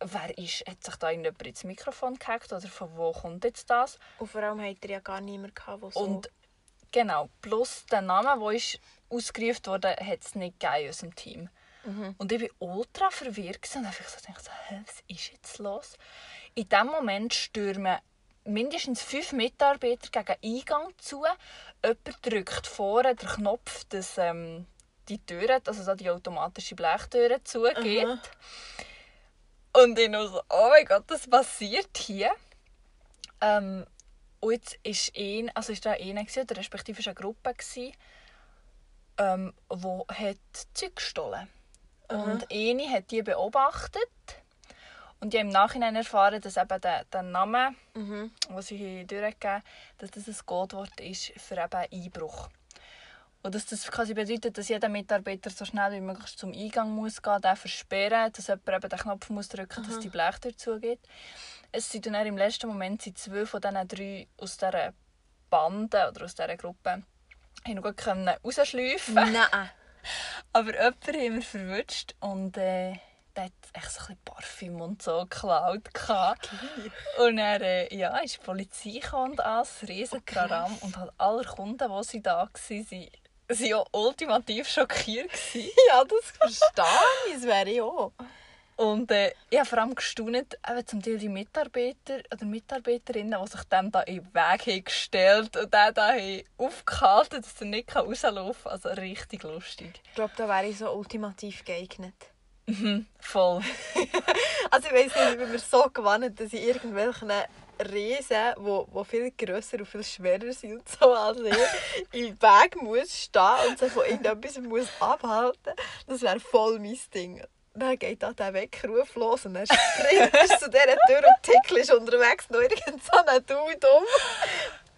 Wer ist, hat sich da irgendjemand ins Mikrofon gehackt oder von wo kommt jetzt das? Und vor allem hatte er ja gar niemanden, gehabt, der so... Und genau, plus der Name, der ist ausgerufen wurde, hat es nicht gegeben in unserem Team. Und ich war ultra verwirrt und einfach so gedacht, hä, was ist jetzt los? In dem Moment stürmen mindestens fünf Mitarbeiter gegen den Eingang zu. Jemand drückt vorne den Knopf, dass ähm, die Tür, also so die automatische Blechtüre zugeht. Aha. Und ich noch so, oh mein Gott, das passiert hier. Ähm, und jetzt ist ein, also ist da einer gewesen, oder respektive ist eine Gruppe gewesen, ähm, wo hat Zeug gestohlen. Und eine hat die beobachtet und die haben im Nachhinein erfahren, dass eben der, der Name, Mhm. den sie durchgegeben haben, dass das ein Codewort ist für eben Einbruch. Und dass das quasi bedeutet, dass jeder Mitarbeiter so schnell wie möglich zum Eingang muss gehen, den versperren, dass jemand eben den Knopf muss drücken dass die Blechtür zugeht. Es sind dann im letzten Moment sind zwei von diesen drei aus dieser Bande oder aus dieser Gruppe haben noch gut können rausschleifen Nein. (laughs) Aber jemand haben wir verwünscht und äh, der hat echt so ein bisschen Parfüm und so geklaut. gehabt. Und dann äh, ja, ist die Polizei gekommen und alles, riesen Kraram. und halt alle Kunden, die sie da waren, sie waren auch ultimativ schockiert. gewesen. (laughs) Ja, das verstehe ich. Das wäre ich auch. Und äh, ich habe vor allem gestaunt, eben zum Teil die Mitarbeiter oder Mitarbeiterinnen, die sich dem da in den Weg haben gestellt und den da haben aufgehalten, dass er nicht rauslaufen kann. Also richtig lustig. Ich glaube, da wäre ich so ultimativ geeignet. Voll. (laughs) Also ich weiß nicht, ich bin mir so gewandt, dass ich irgendwelchen Riesen, wo, wo viel grösser und viel schwerer sind und so, als ich (laughs) im Weg muss stehen und sie von irgendetwas muss abhalten Das wäre voll mein Ding. Dann geht da der Weckruf los und dann springt er zu dieser Tür und Tickl ist unterwegs noch irgend so Dude um.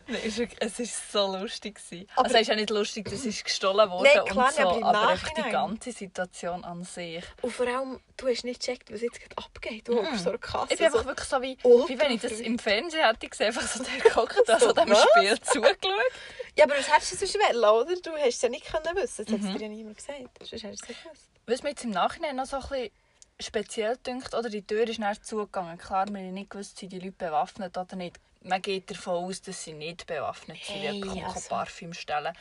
Nein, es war- Es so lustig. gewesen. Aber- also es ist ja nicht lustig, das ist gestohlen worden Nein, klar, und so, aber aber einfach die ganze Situation an sich. Und vor allem, du hast nicht gecheckt, was jetzt gerade abgeht. Du hockst so eine Kasse. Ich bin einfach so. wirklich so wie, Ultra wie wenn ich das im Fernsehen hätte gesehen, einfach so der also So, dem was? Spiel zugeschaut. Ja, aber was hättest du sonst wollen, oder? Du hast es ja nicht können wissen. Das hat Mhm. dir ja niemand gesagt. Sonst hättest du es nicht gewusst. Was mir jetzt im Nachhinein noch so ein bisschen speziell dünkt, oder die Tür ist näher zugegangen. Klar, wir haben nicht gewusst, sind die Leute bewaffnet oder nicht. Man geht davon aus, dass sie nicht bewaffnet sind, Hey, die also. Parfüm stellen.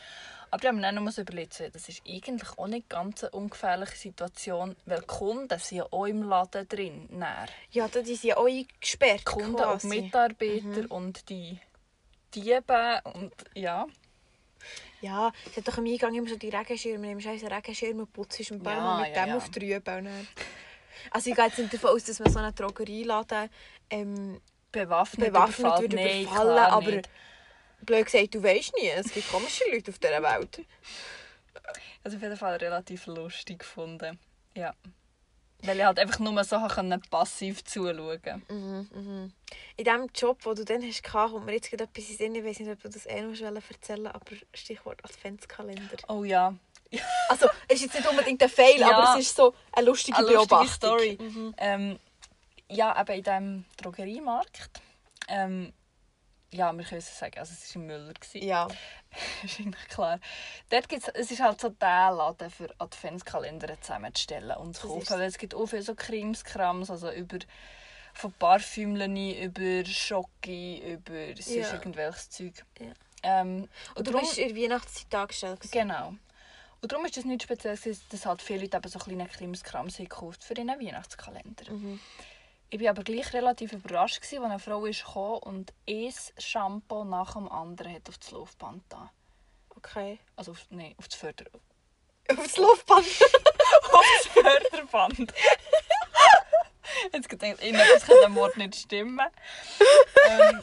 Aber ich habe mir dann noch überlegt, das ist eigentlich auch nicht ganz eine ungefährliche Situation, weil die Kunden sind ja auch im Laden drin. Näher. Ja, da- die sind ja auch eingesperrt. Die Kunden quasi. und Mitarbeiter und die Diebe und ja. Ja, es hat doch am Eingang immer so die Regenschirme. Nimmst einen Regenschirm und putzt ein paar Ja, Mal mit ja, dem ja. auf die Rübe. Also ich gehe jetzt nicht davon aus, dass man so einen Drogerieladen ähm, Bewaffnet, bewaffnet würde Nein, überfallen. Aber nicht. blöd gesagt, du weißt nie. Es gibt komische Leute auf dieser Welt. Also auf jeden Fall relativ lustig gefunden. Ja. Weil ich halt einfach nur so passiv zuschauen Mhm, mhm. In dem Job, den du dann hast, kommt mir jetzt gerade etwas in Sinn. Ich weiß nicht, ob du das eh noch erzählen willst, aber Stichwort Adventskalender. Oh ja. Also, es ist jetzt nicht unbedingt ein Fail, Ja. aber es ist so eine lustige Eine lustige Beobachtung. Story. Mhm. Ähm, ja, eben in diesem Drogeriemarkt. Ähm, ja, wir können es sagen, also es war im Müller. gewesen. Ja. (laughs) ist eigentlich klar. Dort gibt's, es ist halt so der Laden für Adventskalender zusammenzustellen und zu kaufen. Weil es gibt auch viele so Krimskrams, also über von Parfümchen über Schoki, über sonst Ja. irgendwelches Zeug. Ja. Ähm, Und du darum- bist in der Weihnachtszeit angestellt. gewesen. Genau. Und darum ist das nichts Spezielles, gewesen, dass halt viele Leute eben so kleine Krimskrams haben gekauft für ihren Weihnachtskalender. Mhm. Ich war aber gleich relativ überrascht, gewesen, als eine Frau ist gekommen und ein Shampoo nach dem anderen hat auf das Laufband da. Okay. Also auf, nein, auf das Förder... Auf das Laufband. (laughs) auf das Förderband. (laughs) Jetzt gedacht, irgendetwas kann dem Wort nicht stimmen. Ähm,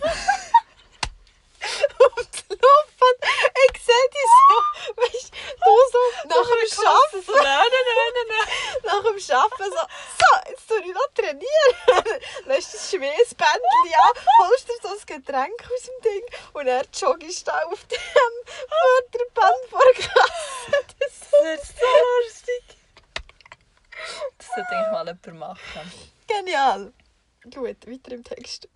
Auf das Laufband. Ich sehe dich so. Weißt du, so nach dem Arbeiten. nein, nein, nein, nein. Nach dem Arbeiten so. So, jetzt tue ich noch trainieren. Lässt das Schweißbändchen an, holst dir so ein Getränk aus dem Ding und dann joggst da auf dem (laughs) Förderband vor der Kasse. Das ist so lustig. Das sollte eigentlich mal jemand machen. Genial. Gut, weiter im Text.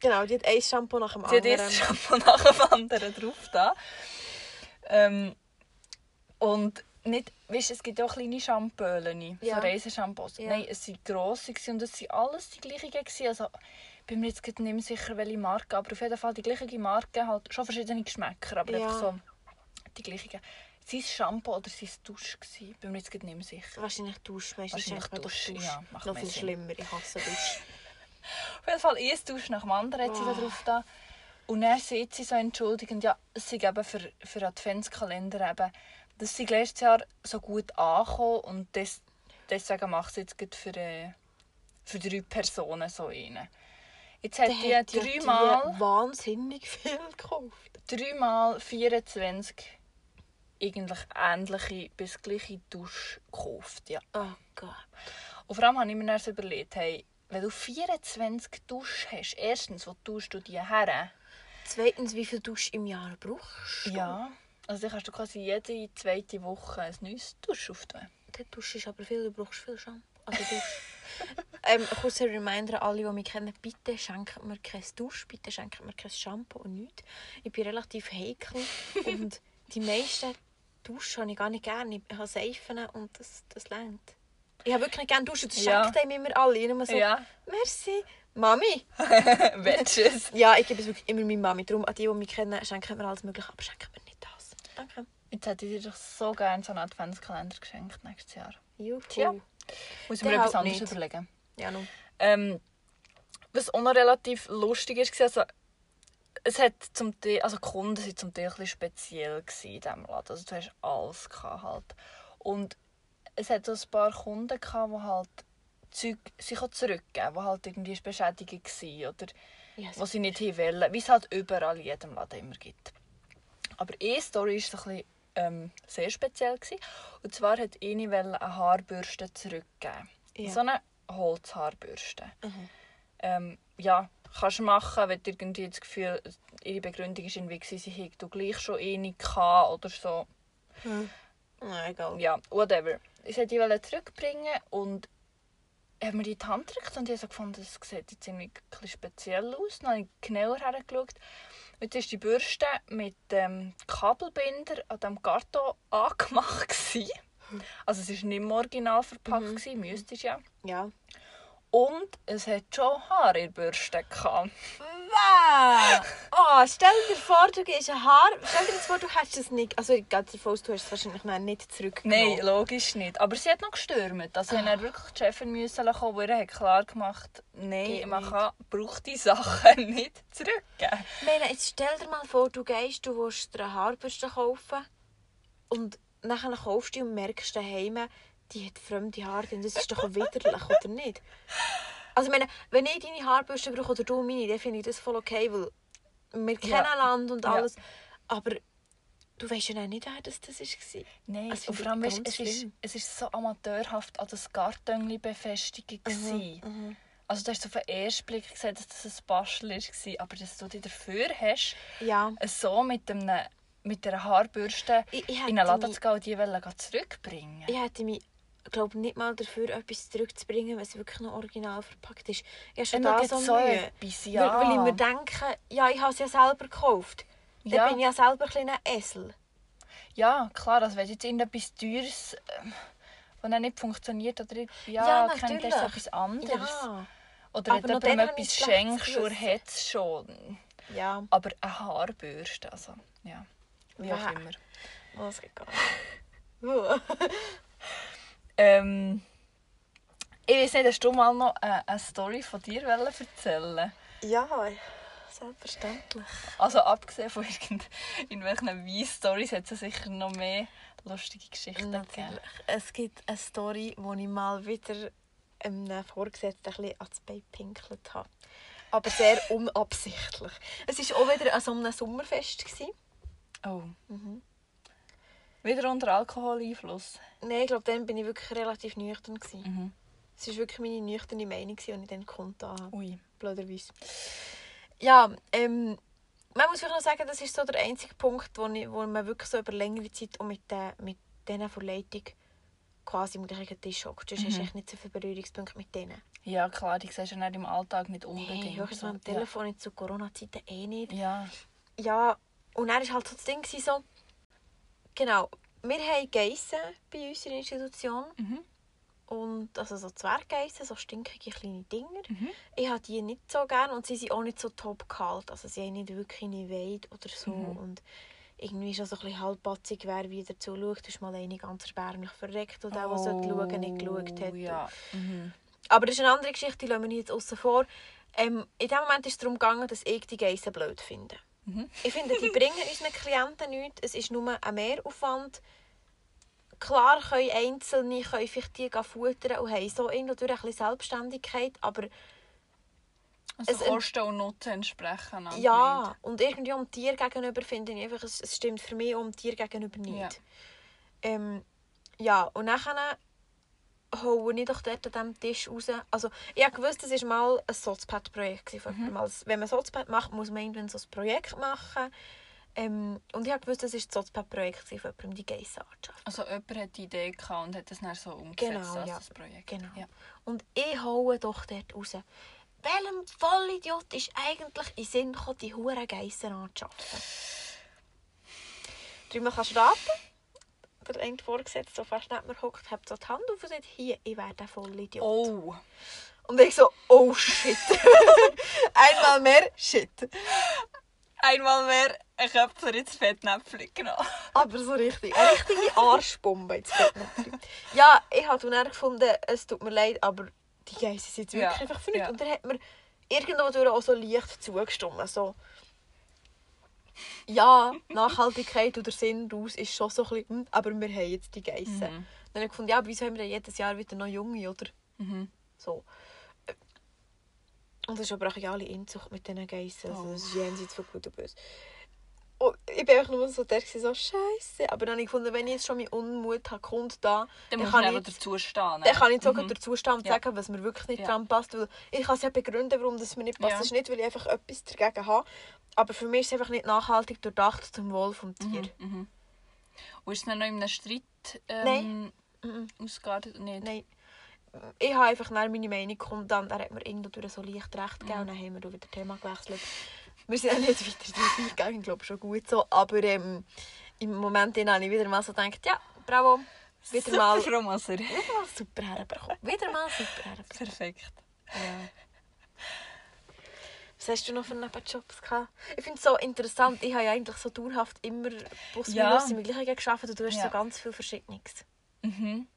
Genau, die hat ein Shampoo nach dem Sie hat anderen. erst Shampoo nach dem anderen drauf da. Ähm, und nicht, weißt, es gibt auch kleine Shampoölen, Ja. so Reisenshampoos. Ja. Nein, es waren grosse und es waren alles die gleichen. Also, ich bin mir jetzt nicht mehr sicher, welche Marke, aber auf jeden Fall die gleiche Marke, halt schon verschiedene Geschmäcker, aber Ja. einfach so die gleichen. Sein Shampoo oder sein Dusch gewesen, bin mir jetzt nicht mehr sicher. Wahrscheinlich Dusch. Meistens Wahrscheinlich Dusch, Dusch. ja, macht Noch viel Sinn. schlimmer. Ich hasse Dusch. (laughs) Auf jeden Fall ein Dusch nach dem anderen hat sie da drauf da. Und dann sieht sie so entschuldigend, ja, es sei eben für, für Adventskalender eben, das sei letztes Jahr so gut angekommen und des, deswegen macht sie jetzt für, äh, für drei Personen so einen. Jetzt hat die hat ja dreimal, wahnsinnig viel gekauft. dreimal 24 eigentlich ähnliche bis gleiche Dusch gekauft. Ja. Oh Gott. Und vor allem habe ich mir so überlegt, hey, wenn du 24 Dusch hast, erstens, wo tust du die her? Zweitens, wie viel Dusch im Jahr brauchst du? Ja, also dann kannst du quasi jede zweite Woche ein neues Dusch auftun. Der Dusch ist aber viel, du brauchst viel Shampoo. Also Dusch. (laughs) ähm, ein kurzer Reminder an alle, die mich kennen, bitte schenkt mir kein Dusch, bitte schenkt mir kein Shampoo und nichts. Ich bin relativ heikel und die meisten Duschen habe ich gar nicht gerne. Ich habe Seifen und das, das längt. Ich habe wirklich nicht gerne Duschen, das Ja. schenkt einem immer alle. Ich immer so, Ja, merci. Mami. willst du es? Ja, ich gebe es wirklich immer meiner Mami. Darum an die, die mich kennen, schenken mir alles mögliche, aber schenken mir nicht das. Danke. Jetzt hätte ich dir doch so gerne so einen Adventskalender geschenkt nächstes Jahr. Juhu. Tja. Muss ich mir etwas anderes nicht. überlegen. Ja. Ähm, was auch noch relativ lustig ist, also, es hat zum Teil, also die Kunden waren zum Teil ein bisschen speziell in diesem Laden. Also du hast alles gehabt halt. Und es hat so ein paar Kunden gehabt, die halt Zeug sich zurückgeben, die halt irgendwie Beschädigung waren oder Ja, die sie nicht wollen, wie es halt überall in jedem Laden immer gibt. Aber eine Story war so ein bisschen, ähm, sehr speziell. Gewesen. Und zwar hat eine eine Haarbürste zurückgeben. Ja. So eine Holzhaarbürste. Mhm. Ähm, ja, kannst du machen, wenn du irgendwie das Gefühl ihre Begründung irgendwie, gewesen, sie hätte gleich schon eine gehabt oder so. Ja, egal. Ja, whatever. Ich wollte die wollte zurückbringen und habe mir die in die Hand gedrückt und ich habe so gefunden, das sieht jetzt irgendwie ein speziell aus. Dann habe ich genauer hergeschaut. Jetzt war die Bürste mit dem Kabelbinder an diesem Karton (laughs) angemacht. Gewesen. Also es war nicht mehr original verpackt, gewesen, müsste es ja. Ja. Und es hat schon Haare in der Bürste gehabt. Oh, stell dir vor, du gehst ein Haar. Stell dir jetzt vor, du hättest es nicht. Also, ich gehe davon aus, du hast es wahrscheinlich noch nicht zurückgenommen. Nein, logisch nicht. Aber sie hat noch gestürmt. Also ich musste wirklich die Chefin müssen kommen, die hat klar gemacht nein, man kann gebrauchte Sachen (laughs) nicht zurückgeben. Ich meine, jetzt stell dir mal vor, du gehst, du willst dir eine Haarbürste kaufen und nachher kaufst du die und merkst daheim, die hat fremde Haare drin. Das ist doch widerlich, oder nicht? Also ich meine, wenn ich deine Haarbürste brauche oder du meine, dann finde ich das voll okay, weil wir kennen Ja. Land und Ja. alles. Aber du weißt ja nicht, wer das, das war. Nein, Das und vor allem, weißt, es, ist, es ist so amateurhaft an das Karton befestigt. gewesen. Mhm. Also du hast auf den ersten Blick gesehen, dass das ein Bastel war. Aber dass du dich dafür hast, Ja. so mit, einem, mit einer Haarbürste Ich, ich in einen Laden mich- zu gehen und die wollen zurückbringen. Ich hätte mich glaube nicht mal dafür, etwas zurückzubringen, wenn es wirklich noch original verpackt ist. Ich schon Dann da so Mühe. etwas, Weil, ja. weil ich mir denke, ja, ich habe es ja selber gekauft. Dann Ja. bin ich ja selber ein kleiner Esel. Ja, klar, also wenn jetzt irgendetwas Teures, ähm, das dann nicht funktioniert oder nicht- ja, Ja, kennt das etwas anderes. Ja. Oder wenn dann ich etwas schenkst und Gewissen. er hat es schon. Ja. Aber eine Haarbürste, also ja, wie auch Wow. immer. Oh, das geht gar nicht. Ähm, ich weiß nicht, hast du mal noch eine, eine Story von dir erzählen ja, selbstverständlich. Also abgesehen von irgend- irgendwelchen Wein-Stories hat es sicher noch mehr lustige Geschichten Natürlich. gegeben. Es gibt eine Story, wo ich mal wieder einem Vorgesetzten ein bisschen ans Bein pinkelt habe. Aber sehr (laughs) unabsichtlich. Es war auch wieder an so einem Sommerfest. Gewesen. Oh. Mhm. Wieder unter Alkoholeinfluss. Nein, ich glaube, dann bin ich wirklich relativ nüchtern. Gewesen. Mhm. Es war wirklich meine nüchterne Meinung, die ich dann kundgetan habe. Ui. Blöderweise. Ja, ähm, man muss vielleicht noch sagen, das ist so der einzige Punkt, wo, ich, wo man wirklich so über längere Zeit auch mit, den, mit denen von Leitung quasi am gleichen Tisch hockt. Sonst hast du Mhm. echt nicht so viele Berührungspunkte mit denen. Ja, klar, die siehst du nicht im Alltag nicht unbedingt. Nein, höchstens am Telefon jetzt zu Corona-Zeiten eh nicht. Ja. Ja, und dann war halt so das Ding so, genau, wir haben Geissen bei uns in der Institution. Mhm. Und also so Zwerggeissen, so stinkige kleine Dinger. Mhm. Ich habe die nicht so gerne und sie sind auch nicht so top kalt. Also sie haben nicht wirklich eine Weide oder so. Mhm. Und irgendwie schon so ein bisschen halbpatzig, wer wieder zuschaut. Da ist mal eine ganz erbärmlich verreckt und auch, der sollte schauen, nicht geschaut hat. Oh, Ja. Mhm. Aber das ist eine andere Geschichte, die lassen wir jetzt außen vor. Ähm, in dem Moment ist es darum gegangen, dass ich die Geissen blöd finde. Mhm. Ich finde, die (laughs) bringen unseren Klienten nichts. Es ist nur ein Mehraufwand. Klar können Einzelne können vielleicht die gehen futtern und haben so irgendwo ein bisschen Selbstständigkeit, aber Also Es- Kosten und Nutzen entsprechen. ja, nicht. und irgendwie dem Tier gegenüber finde ich einfach, es, es stimmt für mich um Tier gegenüber nicht. Ja. Ähm, ja, und dann hole ich doch dort an diesem Tisch raus. Also, ich habe gewusst, das war mal ein Sozpad-Projekt. Mhm. Wenn man Sozpad macht, muss man irgendwann so ein Projekt machen. Ähm, und ich habe gewusst, das war das Sozpad-Projekt von jemandem, die Geissenartschaft. Also jemand hat die Idee gehabt und hat das dann so umgesetzt Genau, als ja. das Projekt. Genau. Ja. Und ich hole doch dort raus. Welchem Vollidiot ist eigentlich in Sinn gekommen, die Huren Geissen anzuschaffen? Dreimal kannst du raten. Der eine Vorgesetzte, der fast neben mir hockt, hat so die Hand auf und sagt, hier, ich wäre der Vollidiot. Oh. Und ich so, oh shit. (laughs) Einmal mehr, shit. Einmal mehr ein Köpfler ins Fettnäpfchen genommen. Aber so richtig. Eine richtige Arschbombe ins Fettnäpfchen. Ja, ich habe dann gefunden, es tut mir leid, aber die Geissen sind jetzt wirklich Ja, einfach für nichts. ja. Und dann hat mir irgendwo auch so leicht zugestimmt. So, ja, Nachhaltigkeit oder Sinn daraus ist schon so ein bisschen, hm, aber wir haben jetzt die Geissen. Mhm. Dann habe ich gefunden, ja, aber wieso haben wir jedes Jahr wieder noch Junge, oder? Mhm. So. Und das ist aber auch alle Inzucht mit diesen Geissen. Also das ist jenseits von gut und böse. Und ich bin einfach nur so der, gewesen, so scheiße. Aber dann habe ich gefunden, wenn ich jetzt schon meinen Unmut habe, kommt da, Dann dann kann ich dazu stehen. dann kann ich sogar Mhm. dazu stehen und Ja. sagen, was mir wirklich nicht Ja. dran passt. Weil ich kann es ja begründen, warum das mir nicht passt. Ja. Das ist nicht, weil ich einfach etwas dagegen habe. Aber für mich ist es einfach nicht nachhaltig durchdacht zum Wohl des Tiers. Mhm. Mhm. Und ist es dann noch in einem Streit ähm, Mhm. ausgeartet? Nicht? Nein. Ich habe einfach nach meine Meinung kundgetan. Er hat mir irgendwo so leicht recht gegeben. Und dann haben wir wieder Thema gewechselt. Wir sind ja nicht weiter drauf eingegangen. Ich glaube, schon gut so. Aber ähm, im Moment habe ich wieder mal so gedacht, ja, bravo. Wieder Super, mal, Frau Moser. wieder mal super herbekommen. Wieder mal super herbekommen. Perfekt. Ja. Was hast du noch für Nebenjobs gehabt? Ich finde es so interessant. Ich habe ja eigentlich so dauerhaft immer plus Ja. minus im Gleichen gearbeitet und du hast Ja. so ganz viel Verschiedenes. Mhm.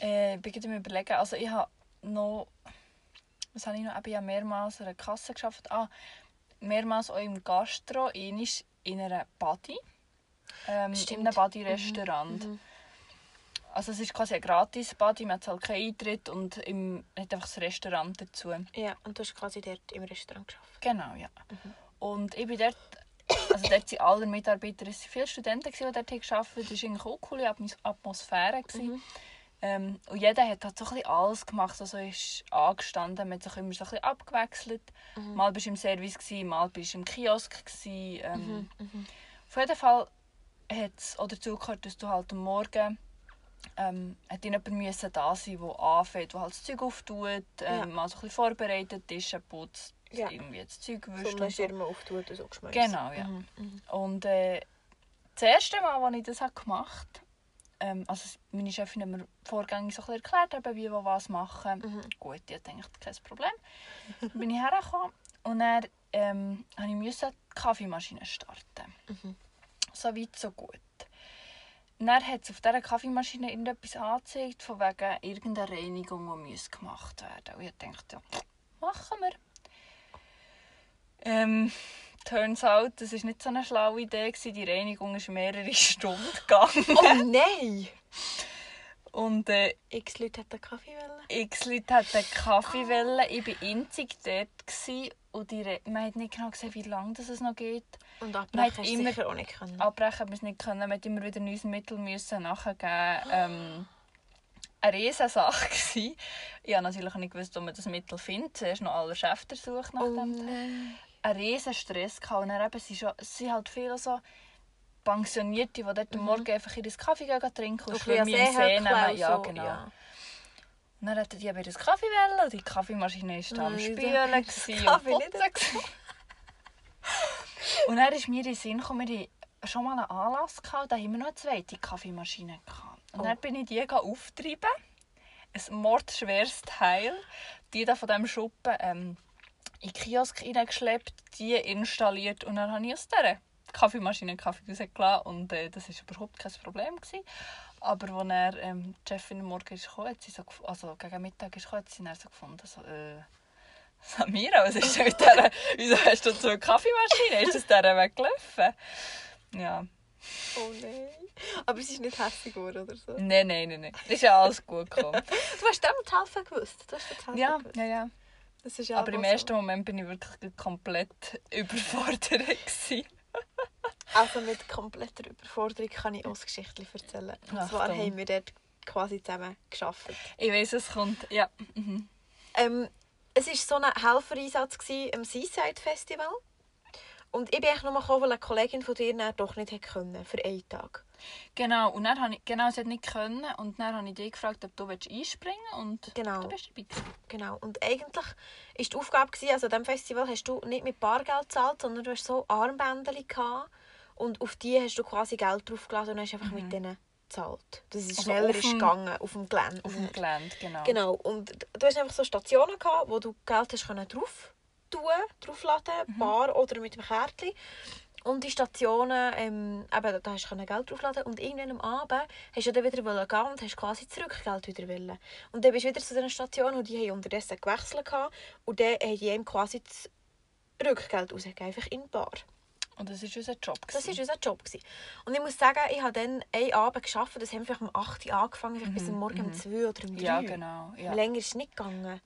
Äh, ich bin gerade überlegen. Also ich habe noch... Was habe ich noch? Ich habe mehrmals an einer Kasse gearbeitet. Ah, mehrmals auch im Gastro. Einmal in einer Body. Ähm, Stimmt. in einem Body-Restaurant. Mhm. Also es ist quasi ein gratis Body, man zahlt keinen Eintritt und im, hat einfach das Restaurant dazu. Ja, und du hast quasi dort im Restaurant gearbeitet. Genau, ja. Mhm. Und ich bin dort, also dort sind alle Mitarbeiter, es waren viele Studenten, die dort gearbeitet haben. Das war eigentlich auch eine coole Atmos- Atmosphäre. gewesen. Mhm. Ähm, und jeder hat halt so ein bisschen alles gemacht, also ist angestanden, man hat sich immer so ein bisschen abgewechselt. Mhm. Mal bist du im Service, gewesen, mal bist du im Kiosk. Gewesen. Ähm, Mhm. Auf jeden Fall hat es auch dazu gehört, dass du halt am Morgen ähm, hat jemand müssen da sein, der anfängt, der halt das Zeug auftut, ähm, Ja. mal so ein bisschen vorbereitet, Tische putzt, Ja. irgendwie das Zeug wischt so. Schirme auftut und so geschmeißt. Genau, ja. Mhm. Mhm. Und äh, das erste Mal, als ich das gemacht habe, ähm, also meine Chefin hat mir vorgängig so ein erklärt, eben, wie wir was machen. Mhm. Gut, die hat eigentlich kein Problem. Dann bin ich hergekommen und dann ähm, musste ich die Kaffeemaschine starten. Mhm. So weit, so gut. Dann hat es auf dieser Kaffeemaschine irgendetwas angezeigt, von wegen irgendeiner Reinigung, die gemacht werden Und ich dachte, ja, machen wir. Ähm, turns out, das war nicht so eine schlaue Idee. gewesen. Die Reinigung ist mehrere (laughs) Stunden gegangen. Oh nein! Und äh, X Leute hätten Kaffee wollen. x Leute hatten Kaffee wollen. Ich war einzig dort. Gewesen. Und die Re man hat nicht genau gesehen, wie lange das es noch geht. Und Man abbrechen hat immer- sicher auch nicht können. Abbrechen haben wir es nicht können. Man musste immer wieder neues Mittel müssen nachgeben. Ähm, eine riesige Sache. (laughs) gewesen. Ich habe natürlich nicht gewusst, wo man das Mittel findet. Zuerst noch alle Schäfte sucht nach Oh dem. nein. Einen riesen Stress gehabt. Und dann eben, sind schon, halt viele so Pensionierte, die dort am Morgen einfach ihren Kaffee gehen trinken und schwimmen im See nehmen. Ja, genau. ja. Und dann hätten die aber das Kaffee wollen und die Kaffeemaschine war da am Spülen (laughs) das und Kaffee putzen. Und dann ist mir in den Sinn gekommen, wir hatten schon mal einen Anlass gehabt, da haben wir noch eine zweite Kaffeemaschine gehabt. Und Oh. dann bin ich die auftreiben. Ein mordschweres Teil. Die da von diesem Schuppen ähm, in den Kiosk reingeschleppt, die installiert und dann habe ich aus dieser Kaffeemaschine Kaffee rausgelassen und äh, das war überhaupt kein Problem. Gewesen. Aber als er, ähm, die Chefin am Morgen ist gekommen, sie so, also gegen Mittag ist gekommen, hat sie dann so gefunden, so, äh, Samira, was ist denn mit dieser, wieso hast du so eine Kaffeemaschine? Ist das dieser weggelaufen? Ja, Oh nein. Aber sie ist nicht hässlich geworden oder so. nein, nein, nein, nein. Ist ja alles gut gekommen. Du hast dem zu helfen gewusst. Du hast dir zu helfen Ja, gewusst. ja, ja. Ja Aber im ersten Moment bin ich wirklich komplett (laughs) überfordert. So. Also mit kompletter Überforderung kann ich eine Geschichte erzählen. Und Achtung. zwar haben wir dort quasi zusammen gearbeitet. Ich weiß, es kommt. Ja. Mhm. Ähm, es war so ein Helfereinsatz am Seaside Festival. Und ich bin eigentlich nur gekommen, weil eine Kollegin von dir doch nicht hätte können für einen Tag. Genau, und dann habe ich, genau, sie hat nicht können. Und dann habe ich dich gefragt, ob du einspringen willst. Und Genau. du bist dabei. gewesen. Genau. Und eigentlich war die Aufgabe, gewesen, also an diesem Festival hast du nicht mit Bargeld gezahlt, sondern du hast so Armbänder gehabt. Und auf die hast du quasi Geld draufgelassen und hast einfach mit denen gezahlt. Das ist Also schneller ist gegangen, auf dem Gelände. Auf dem Gelände, genau. Genau. Und du hast einfach so Stationen gehabt, wo du Geld hast können drauf tun, draufladen, Mhm. bar oder mit dem Kärtchen. Und die Stationen, ähm, eben, da hast du Geld draufladen und irgendwann am Abend hast du dann wieder wollen gehen und hast quasi Zurückgeld wieder wollen. Und dann bist du wieder zu diesen Stationen und die haben unterdessen gewechselt gehabt, und dann haben die ihm quasi das Rückgeld rausgegeben, einfach in Bar. Und das war unser Job. Das gewesen. war unser Job. Gewesen. Und ich muss sagen, ich habe dann einen Abend gearbeitet, das haben wir vielleicht um 8 Uhr angefangen, vielleicht bis am Morgen um 2 oder um 3 Mhm, Ja, genau. Ja. Länger ist es nicht gegangen.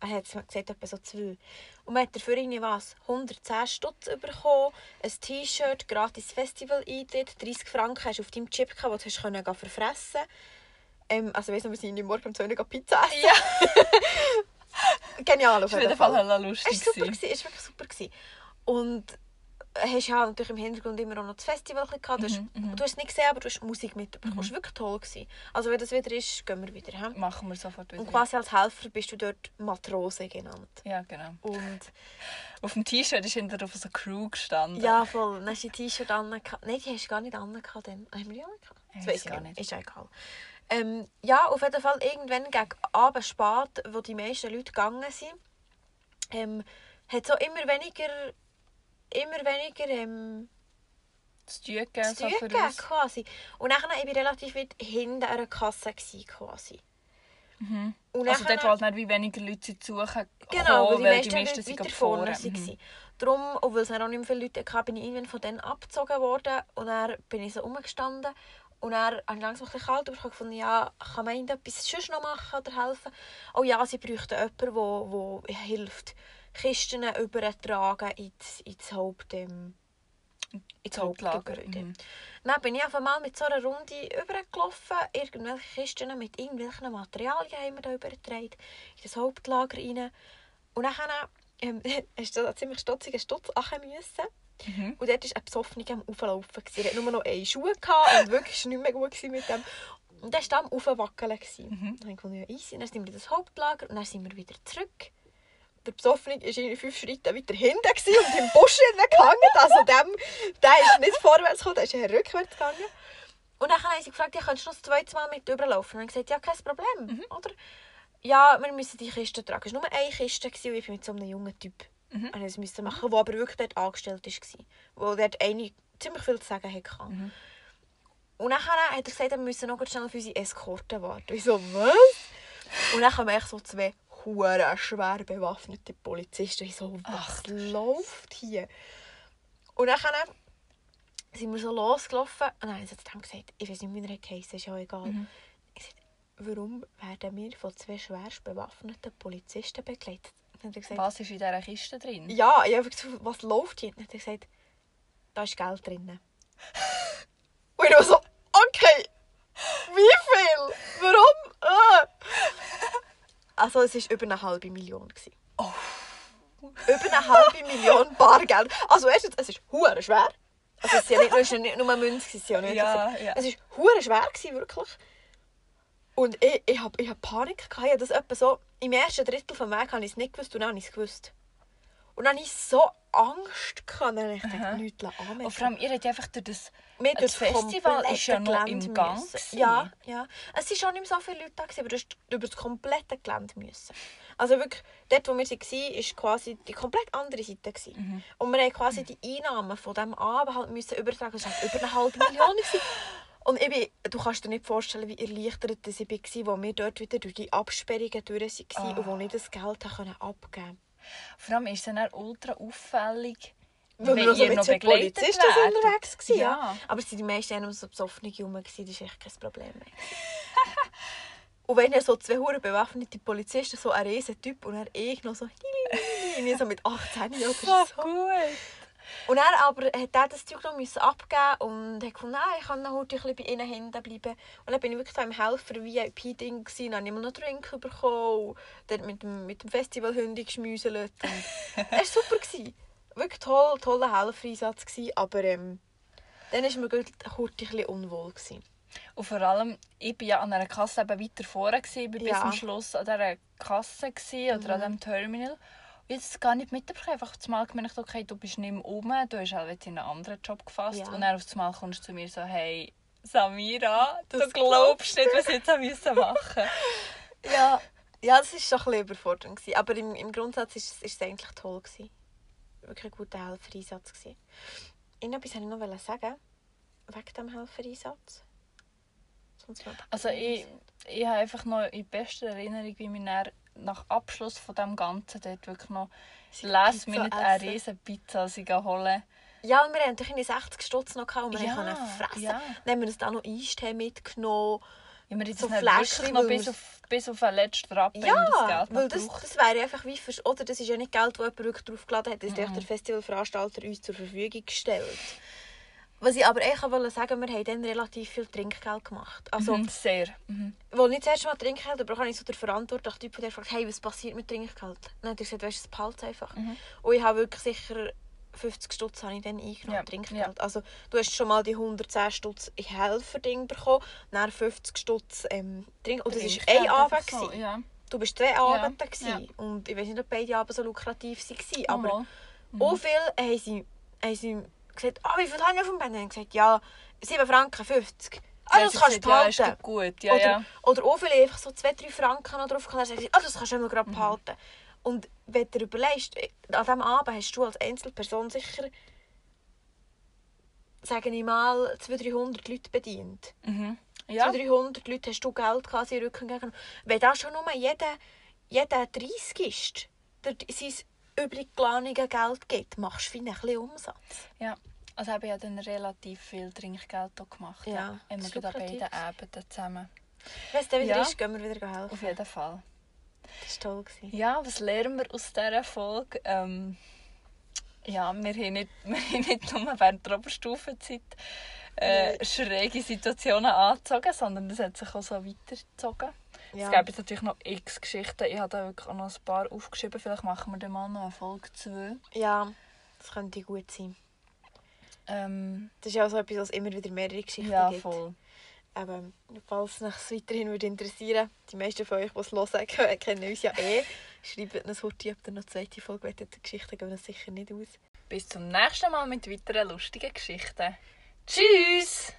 Er hat gesagt, etwa so zwei. Und man hat dafür irgendwie was, 110 Stutz bekommen, ein T-Shirt, gratis Festival-Eintritt, 30 Franken hast du auf deinem Chip gehabt, den du können verfressen ähm, Also weiss noch, wir sind morgen um 2 Uhr Pizza essen. Ja. (laughs) Genial auf Das war jeden jeden Fall Fall. hella Es lustig. war super, gewesen, es war wirklich super. Gewesen. Und hast ja natürlich im Hintergrund immer auch noch das Festival gehabt. Du, hast, Mhm, du hast es nicht gesehen, aber du hast Musik mitbekommen. Es war wirklich toll. Gewesen. Also wenn das wieder ist, gehen wir wieder. He? Machen wir sofort wieder. Und quasi als Helfer bist du dort Matrose genannt. Ja, genau. Und Auf dem T-Shirt ist hinter auf so Crew gestanden. ja, voll. Dann hast du die T-Shirt an. Nein, die hast du gar nicht an. Haben wir die an? Ich ich gar nicht. Ist egal. Ähm, ja, auf jeden Fall irgendwann gegen Abend spät, wo die meisten Leute gegangen sind, ähm, hat so immer weniger, immer weniger ähm, Das Tue gegeben, zu so tun gegeben, uns. quasi. Und dann war ich relativ weit hinter einer Kasse, gewesen, quasi. Mhm. Und Also dort, wo halt wie weniger Leute zu suchen Genau, kommen, weil die meisten, Leute sind weiter vorne waren. Mhm. Darum, obwohl es auch nicht mehr viele Leute hatten, bin ich irgendwann von denen abgezogen worden. Und dann bin ich so rumgestanden. Und dann habe ich langsam ein bisschen kalt bekommen. gefunden, ja, kann man irgendetwas sonst noch machen oder helfen? Oh ja, sie bräuchten jemanden, der wo, wo hilft, Kisten übertragen ins, ins Haupt... Ähm, ins Hauptlager, Hauptgebäude. mhm. Dann bin ich einfach mal mit so einer Runde übergelaufen. Irgendwelche Kisten mit irgendwelchen Materialien haben wir da übergetragen. In das Hauptlager rein. Und dann ähm, hast du einen ziemlich stotzigen Stutz machen müssen. Mhm. Und dort war ein Besoffener am Auflaufen. Er hatte nur noch eine Schuhe gehabt und wirklich war nicht mehr gut mit dem. Und der war am Aufwackeln. Mhm. Dann habe ich gefunden, ja, easy. Dann sind wir in das Hauptlager und dann sind wir wieder zurück. Der Besoffene war irgendwie fünf Schritte weiter hinten und im Busch gehangen. Also dem, der ist nicht vorwärts gekommen, der ist rückwärts gegangen. Und dann haben sie gefragt, ja, könntest du noch das zweite Mal mit überlaufen? Und ich gesagt, ja, kein Problem. Oder? Ja, wir müssen die Kiste tragen. Es war nur eine Kiste und ich bin mit so einem jungen Typ Mhm. ich das müssen machen, der aber wirklich dort angestellt war. Wo dort eine ziemlich viel zu sagen hatte. Mhm. Und dann hat er gesagt, wir müssen noch schnell auf unsere Eskorte warten. Ich so, was? Und dann kommen echt so zwei hure schwer bewaffnete Polizisten. Ich so, was Ach, läuft hier? Und dann sind wir so losgelaufen und dann haben sie dem gesagt, ich weiß nicht, wie er geheißen ist ja egal. Mhm. Ich sagte, warum werden wir von zwei schwerst bewaffneten Polizisten begleitet? Dann hat gesagt, Was ist in dieser Kiste drin? ja, ich habe gefragt, was läuft hier? Und dann hat er gesagt, da ist Geld drin. (laughs) Und ich war so, okay, wie viel? Warum? Also es war über eine halbe Million. gewesen. Oh. Über eine halbe Million Bargeld. Also erstens, es ist hure schwer. Also es ist ja nicht, nur Münze, es ist ja nicht. Ja, ja. Es ist hure schwer gewesen, wirklich. Und ich, ich habe ich hab Panik gehabt. Ich das etwa so, Im ersten Drittel vom Weg habe ich es nicht gewusst und dann habe ich es gewusst. Und dann hatte ich so Angst. Gehabt. Dann habe ich gedacht, Aha. nichts anmerken. Und vor allem, ihr habt einfach durch das... Wir das Festival ist ja noch im Gelände Gang müssen. gewesen. Ja, ja. Es waren auch nicht so viele Leute da, aber du musst über das komplette Gelände müssen. Also wirklich, dort wo wir waren, war quasi die komplett andere Seite. Mhm. Und wir haben quasi die Einnahmen von diesem Abend halt müssen übertragen. Das war halt über eine halbe (laughs) Million. gewesen. Und ich bin, du kannst dir nicht vorstellen, wie erleichtert dass ich war, als wir dort wieder durch die Absperrungen durch waren Ah. und wo ich das Geld abgeben konnte. Vor allem ist es dann ultra auffällig, Weil wir so ihr mit noch zwei Polizisten unterwegs waren. Ja. Ja. Aber es waren die meisten eher so besoffene Jungen, das war echt kein Problem mehr. (laughs) und wenn dann so zwei hure bewaffnete Polizisten, so ein riesen Typ und dann ich noch so, so mit 18 oder Ah, so. gut. Und dann aber hat er das Zeug noch müssen abgeben und hat gefunden, nein, ich kann noch heute ein bisschen bei ihnen hinten bleiben. Und dann bin ich wirklich da im Helfer-VIP-Ding gewesen, dann habe ich immer noch Drink bekommen, dort mit dem, mit dem Festivalhündi geschmüselt. (laughs) Es war super. Gewesen. Wirklich toll, toller Helfereinsatz gewesen, aber ähm, dann war mir kurz ein bisschen unwohl. Gewesen. Und vor allem, ich war ja an einer Kasse eben weiter vorne, gewesen, ich war bis Ja. zum Schluss an dieser Kasse gewesen, oder an diesem Terminal. Jetzt gar nicht mitbekommen, einfach zumal gemerkt, okay, du bist nicht mehr rum, du hast halt in einen anderen Job gefasst. Ja. Und dann auf einmal kommst du zu mir so, hey, Samira, du Das glaubst nicht, was ich jetzt machen (laughs) Ja, ja das war schon ein bisschen überfordernd. Gewesen. Aber im, im Grundsatz war es, ist es eigentlich toll. Gewesen. Wirklich ein guter Helfereinsatz. Gewesen. Irgendetwas wollte ich noch sagen. Wegen diesem Helfereinsatz. Also ich, ich habe einfach noch in bester Erinnerung, wie wir nach Abschluss von dem Ganzen dort wirklich noch last Pizza minute eine riesen Pizza holen. Ja, und wir hatten natürlich 60 Stutz noch gehabt, und wir Ja, konnten fressen. ja. Dann haben wir uns dann noch Eistee mitgenommen. Ja, wir haben So nicht Fläschchen, noch bis auf, bis auf den letzten Rappen immer das Ja, Geld weil das, das wäre einfach wie für, oder das ist ja nicht Geld, das jemand draufgeladen hat, das Mhm. hat der Festivalveranstalter uns zur Verfügung gestellt. Was ich aber echt wollte sagen, wir haben dann relativ viel Trinkgeld gemacht. Also, Mhm, sehr. Mhm. als ich das erste Mal Trinkgeld bekam, habe ich so den verantwortlichen Typ der gefragt, hey, was passiert mit Trinkgeld? Dann hat er gesagt, weißt du, es behaltet einfach. Mhm. Und ich habe wirklich sicher 50 Stutz habe ich dann eingenommen, Ja, Trinkgeld. Also du hast schon mal die 110 Stutz in Helferding bekommen, dann 50 Stutz ähm, Trink. Und das war ein Abend. so. Ja. Du bist zwei Abende. ja. Und ich weiß nicht, ob beide Abende so lukrativ waren. Aber Mal. auch viel haben sie, haben sie gesagt, ah, wie viel haben wir vom Band? Und gesagt, ja, 7 Franken 50. Ah, Ja, das kannst du ja, behalten. doch gut. Ja, oder, ja. oder auch viele einfach so 2-3 Franken noch drauf gehabt. Dann sagen sie, ah, das kannst du immer gerade Mhm. behalten. Und wenn du dir überlegst, an diesem Abend hast du als Einzelperson sicher, sage ich mal, 200-300 Leute bedient. Mhm. Ja. 200-300 Leute hast du Geld gehabt, sie Rücken gegen. Wenn das schon nur jeder, jeder 30 ist, der sein übrig geladene Geld gibt, machst du ein bisschen Umsatz. ja. Also habe ich ja dann relativ viel Trinkgeld auch gemacht. Ja, Immer das ist gerade an beiden. Abenden zusammen. Wenn es dann wieder Ja. ist, gehen wir wieder helfen. Auf jeden Fall. Das war toll. Ja, was lernen wir aus dieser Folge? Ähm, ja, wir haben nicht, (laughs) wir haben nicht nur während der Oberstufenzeit äh, schräge Situationen angezogen, sondern es hat sich auch so weitergezogen. Ja. Es gäbe jetzt natürlich noch x Geschichten. Ich habe da wirklich auch noch ein paar aufgeschrieben. Vielleicht machen wir dann mal noch eine Folge 2. ja, das könnte gut sein. Ähm, Das ist ja auch so etwas, was immer wieder mehrere Geschichten ja, gibt. voll. Aber falls es euch weiterhin würde interessieren die meisten von euch, die es hören, (laughs) kennen uns ja eh. Schreibt uns heute, ob ihr noch eine zweite Folge wollt. Die Geschichten gehen uns sicher nicht aus. Bis zum nächsten Mal mit weiteren lustigen Geschichten. Tschüss!